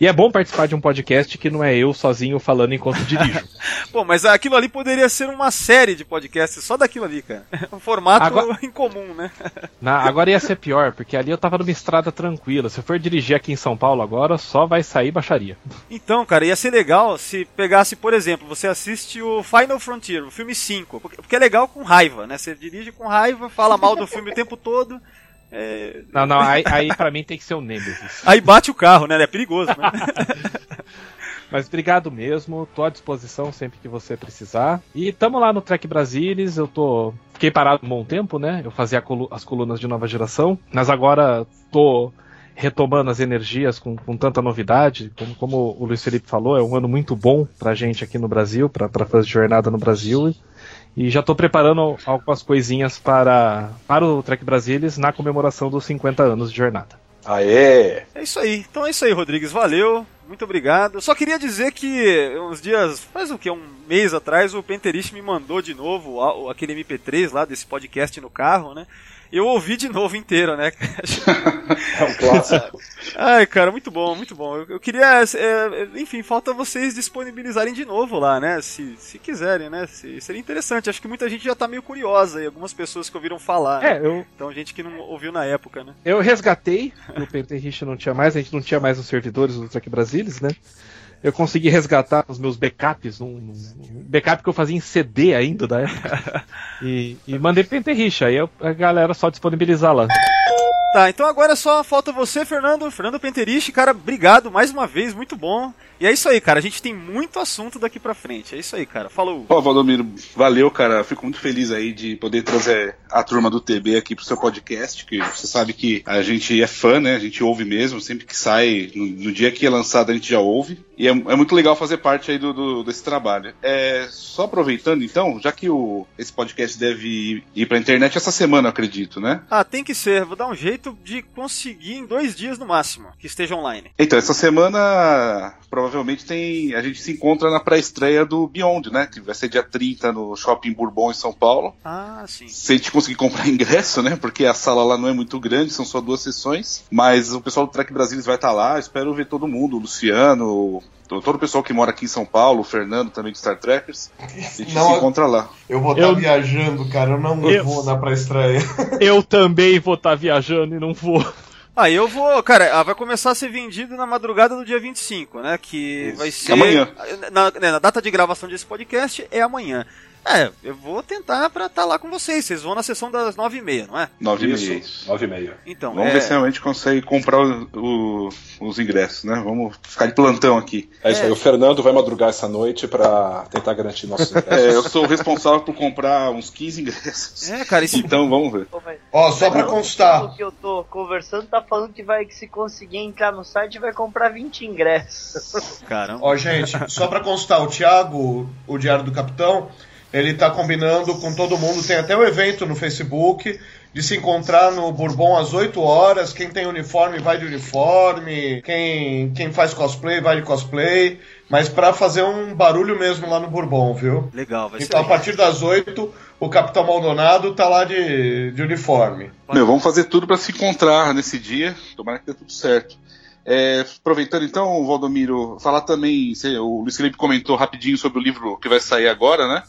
E é bom participar de um podcast que não é eu sozinho falando enquanto dirijo. Bom, mas aquilo ali poderia ser uma série de podcasts só daquilo ali, cara. Um formato Agora- incomum, né? Na- agora ia ser pior, porque ali eu tava numa estrada tranquila. Se eu for dirigir aqui em São Paulo agora, só vai sair baixaria. Então, cara, ia ser legal se pegasse, por exemplo, você assiste o Final Frontier, o filme 5, porque porque é legal com raiva, né? Você dirige com raiva, fala mal do filme o tempo todo. É, Não, não, aí, aí pra mim tem que ser o Nemesis. Aí bate o carro, né? É perigoso, né? Mas obrigado mesmo, tô à disposição sempre que você precisar. E tamo lá no Trek Brasilis, eu tô. Fiquei parado um bom tempo, né? Eu fazia colu- as colunas de nova geração, mas agora tô retomando as energias com, com tanta novidade. Como, como o Luiz Felipe falou, é um ano muito bom pra gente aqui no Brasil, pra, pra fazer jornada no Brasil. E já tô preparando algumas coisinhas para, para o Trek Brasilis na comemoração dos 50 anos de jornada. Aê! É isso aí. Então é isso aí, Rodrigues. Valeu. Muito obrigado. Só queria dizer que uns dias, faz o que, um mês atrás, o Penterish me mandou de novo aquele MP3 lá desse podcast no carro, né? Eu ouvi de novo inteiro, né? É um clássico. Ai, cara, muito bom, muito bom. Eu, eu queria, é, enfim, falta vocês disponibilizarem de novo lá, né? Se, se quiserem, né? Se- seria interessante. Acho que muita gente já tá meio curiosa e algumas pessoas que ouviram falar. né? É, eu, Então, gente que não ouviu na época, né? Eu resgatei, o Penterrich não tinha mais, a gente não tinha mais os servidores do Trek Brasilis, né? Eu consegui resgatar os meus backups, um, um backup que eu fazia em CD ainda da época. e, e mandei pro Penterrich, aí a galera só disponibilizar lá. Tá, então agora só falta você, Fernando. Fernando Penteriche, cara, obrigado mais uma vez, muito bom. E é isso aí, cara. A gente tem muito assunto daqui pra frente. É isso aí, cara. Falou. Ó, Valdomiro, valeu, cara. Fico muito feliz aí de poder trazer a turma do TB aqui pro seu podcast, que você sabe que a gente é fã, né? A gente ouve mesmo, sempre que sai, no, no dia que é lançado a gente já ouve. E é, é muito legal fazer parte aí do, do- desse trabalho. É, só aproveitando então, já que o, esse podcast deve ir, ir pra internet essa semana, eu acredito, né? Ah, tem que ser. Vou dar um jeito de conseguir em dois dias no máximo que esteja online. Então, essa semana provavelmente tem. A gente se encontra na pré-estreia do Beyond, né? Que vai ser dia 30 no Shopping Bourbon em São Paulo. Ah, sim. Se a gente conseguir comprar ingresso, né? Porque a sala lá não é muito grande, são só duas sessões. Mas o pessoal do Trek Brasilis vai estar lá. Espero ver todo mundo, o Luciano, todo o pessoal que mora aqui em São Paulo, o Fernando também de Star Trekkers. A gente Não, se encontra lá. Eu vou estar Eu- viajando, cara. Eu não Eu- vou na pré-estreia. Eu também vou estar viajando e não vou. Ah, eu vou, cara, ah, vai começar a ser vendido na madrugada do dia 25, né? Que Isso. vai ser. Amanhã. Na, né, na data de gravação desse podcast é amanhã. É, eu vou tentar pra estar lá com vocês. Vocês vão na sessão das nove e meia, não é? Nove e Isso, meia. nove e meia. Então, Vamos é... ver se realmente consegue comprar o- o- os ingressos, né? Vamos ficar de plantão aqui. É isso aí. O Fernando vai madrugar essa noite pra tentar garantir nossos ingressos. É, eu sou o responsável por comprar uns 15 ingressos. É, cara, esse... Então vamos ver. Ó, só pra o constar. que eu tô conversando tá falando que vai que se conseguir entrar no site vai comprar 20 ingressos. Caramba. Ó, gente, só pra constar, o Thiago, o Diário do Capitão, ele tá combinando com todo mundo. Tem até o evento no Facebook de se encontrar no Bourbon às 8 horas. Quem tem uniforme vai de uniforme. Quem, quem faz cosplay vai de cosplay. Mas pra fazer um barulho mesmo lá no Bourbon, viu? Legal, vai ser Então a legal. partir das 8, o Capitão Maldonado tá lá de, de uniforme. Meu, vamos fazer tudo para se encontrar nesse dia. Tomara que dê tudo certo. É, aproveitando então, Valdomiro, falar também, cê- o Luiz Felipe comentou rapidinho sobre o livro que vai sair agora, né?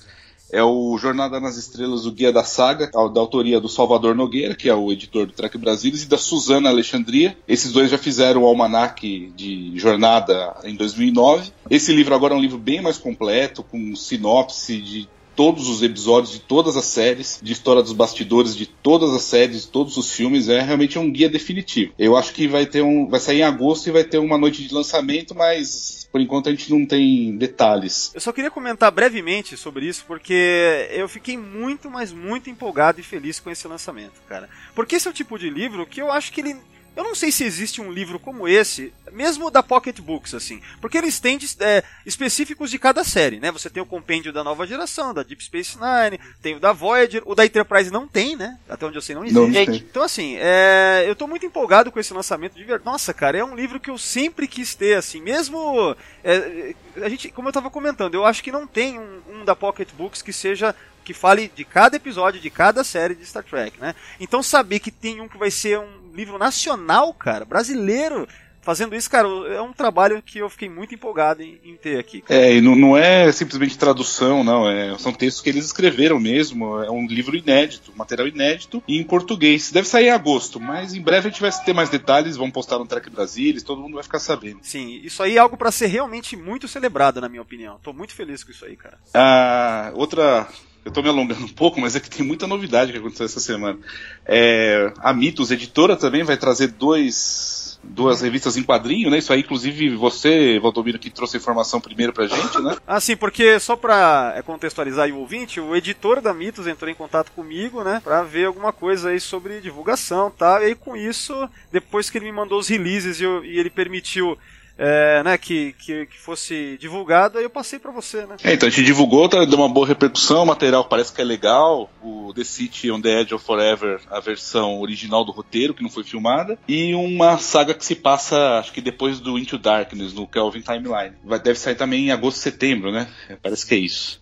É o Jornada nas Estrelas, o Guia da Saga, da autoria do Salvador Nogueira, que é o editor do Trek Brasilis, e da Suzana Alexandria. Esses dois já fizeram o almanac de jornada em 2009. Esse livro agora é um livro bem mais completo, com sinopse de todos os episódios de todas as séries, de história dos bastidores de todas as séries, de todos os filmes, é realmente um guia definitivo. Eu acho que vai ter um, vai sair em agosto e vai ter uma noite de lançamento, mas por enquanto a gente não tem detalhes. Eu só queria comentar brevemente sobre isso, porque eu fiquei muito, mas muito empolgado e feliz com esse lançamento, cara. Porque esse é o tipo de livro que eu acho que ele Eu não sei se existe um livro como esse, mesmo da Pocket Books, assim, porque eles têm é, específicos de cada série, né? Você tem o compêndio da nova geração, da Deep Space Nine, tem o da Voyager, o da Enterprise não tem, né? Até onde eu sei não existe. Não então, assim, é, eu tô muito empolgado com esse lançamento de verdade. Nossa, cara, é um livro que eu sempre quis ter, assim, mesmo. É, a gente, como eu tava comentando, eu acho que não tem um, um da Pocket Books que seja que fale de cada episódio de cada série de Star Trek, né? Então saber que tem um que vai ser um livro nacional, cara, brasileiro, fazendo isso, cara, é um trabalho que eu fiquei muito empolgado em, em ter aqui. É, e não, não, é simplesmente tradução, não. É, são textos que eles escreveram mesmo. É um livro inédito, material inédito e em português. Deve sair em agosto, mas em breve a gente vai ter mais detalhes. Vamos postar no Trek Brasilis, todo mundo vai ficar sabendo. Sim, isso aí é algo para ser realmente muito celebrado, na minha opinião. Tô muito feliz com isso aí, cara. Ah, outra eu tô me alongando um pouco, mas é que tem muita novidade que aconteceu essa semana. É, a Mitos, editora, também vai trazer dois, duas revistas em quadrinho, né? Isso aí, inclusive, você, Valdomiro, que trouxe a informação primeiro pra gente, né? ah, sim, porque só pra é, contextualizar o ouvinte, o editor da Mitos entrou em contato comigo, né? Pra ver alguma coisa aí sobre divulgação, tá? E aí, com isso, depois que ele me mandou os releases e, eu, e ele permitiu é, né, que, que, que, fosse divulgado, aí eu passei para você, né? É, então a gente divulgou, tá, deu uma boa repercussão, o material parece que é legal, o The City on the Edge of Forever, a versão original do roteiro, que não foi filmada, e uma saga que se passa, acho que depois do Into Darkness, no Kelvin Timeline. Vai, deve sair também em agosto, setembro, né? Parece que é isso.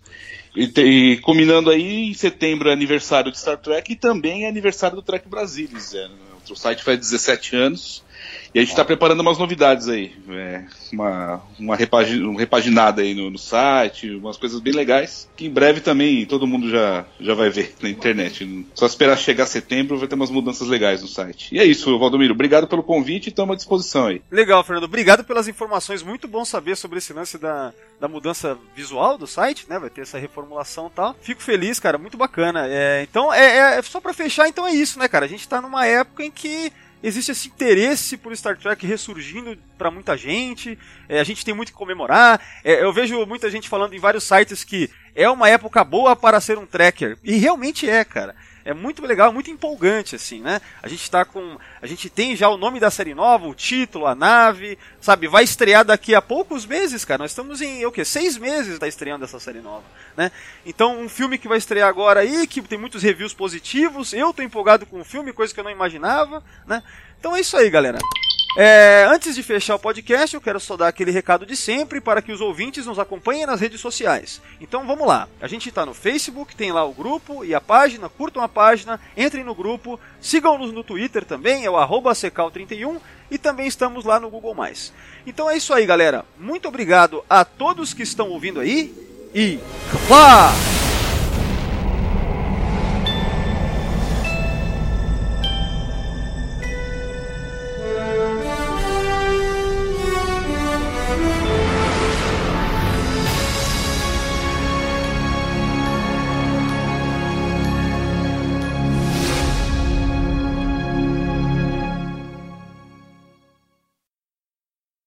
E, e, combinando aí, em setembro é aniversário de Star Trek e também é aniversário do Trek Brasilis. É, o site faz 17 anos. E a gente está preparando umas novidades aí. É, uma, uma, uma repaginada aí no, no, site, umas coisas bem legais. Que em breve também todo mundo já, já vai ver na internet. Só esperar chegar setembro vai ter umas mudanças legais no site. E é isso, Valdomiro. Obrigado pelo convite e estamos à disposição aí. Legal, Fernando. Obrigado pelas informações. Muito bom saber sobre esse lance da, da mudança visual do site, né? Vai ter essa reformulação e tal. Fico feliz, cara. Muito bacana. É, então, é, é só para fechar, então é isso, né, cara? A gente está numa época em que existe esse interesse por Star Trek ressurgindo para muita gente. É, a gente tem muito que comemorar. É, eu vejo muita gente falando em vários sites que é uma época boa para ser um tracker. E realmente é, cara é muito legal, muito empolgante, assim, né? A gente tá com. A gente tem já o nome da série nova, o título, a nave, sabe? Vai estrear daqui a poucos meses, cara. Nós estamos em o quê? Seis meses tá estreando essa série nova, né? Então, um filme que vai estrear agora aí, que tem muitos reviews positivos. Eu tô empolgado com o filme, coisa que eu não imaginava, né? Então é isso aí, galera. É, antes de fechar o podcast, eu quero só dar aquele recado de sempre para que os ouvintes nos acompanhem nas redes sociais. Então vamos lá. A gente está no Facebook, tem lá o grupo e a página, curtam a página, entrem no grupo, sigam-nos no Twitter também, é o secal31 e também estamos lá no Google+. Então é isso aí, galera. Muito obrigado a todos que estão ouvindo aí e... Kapla!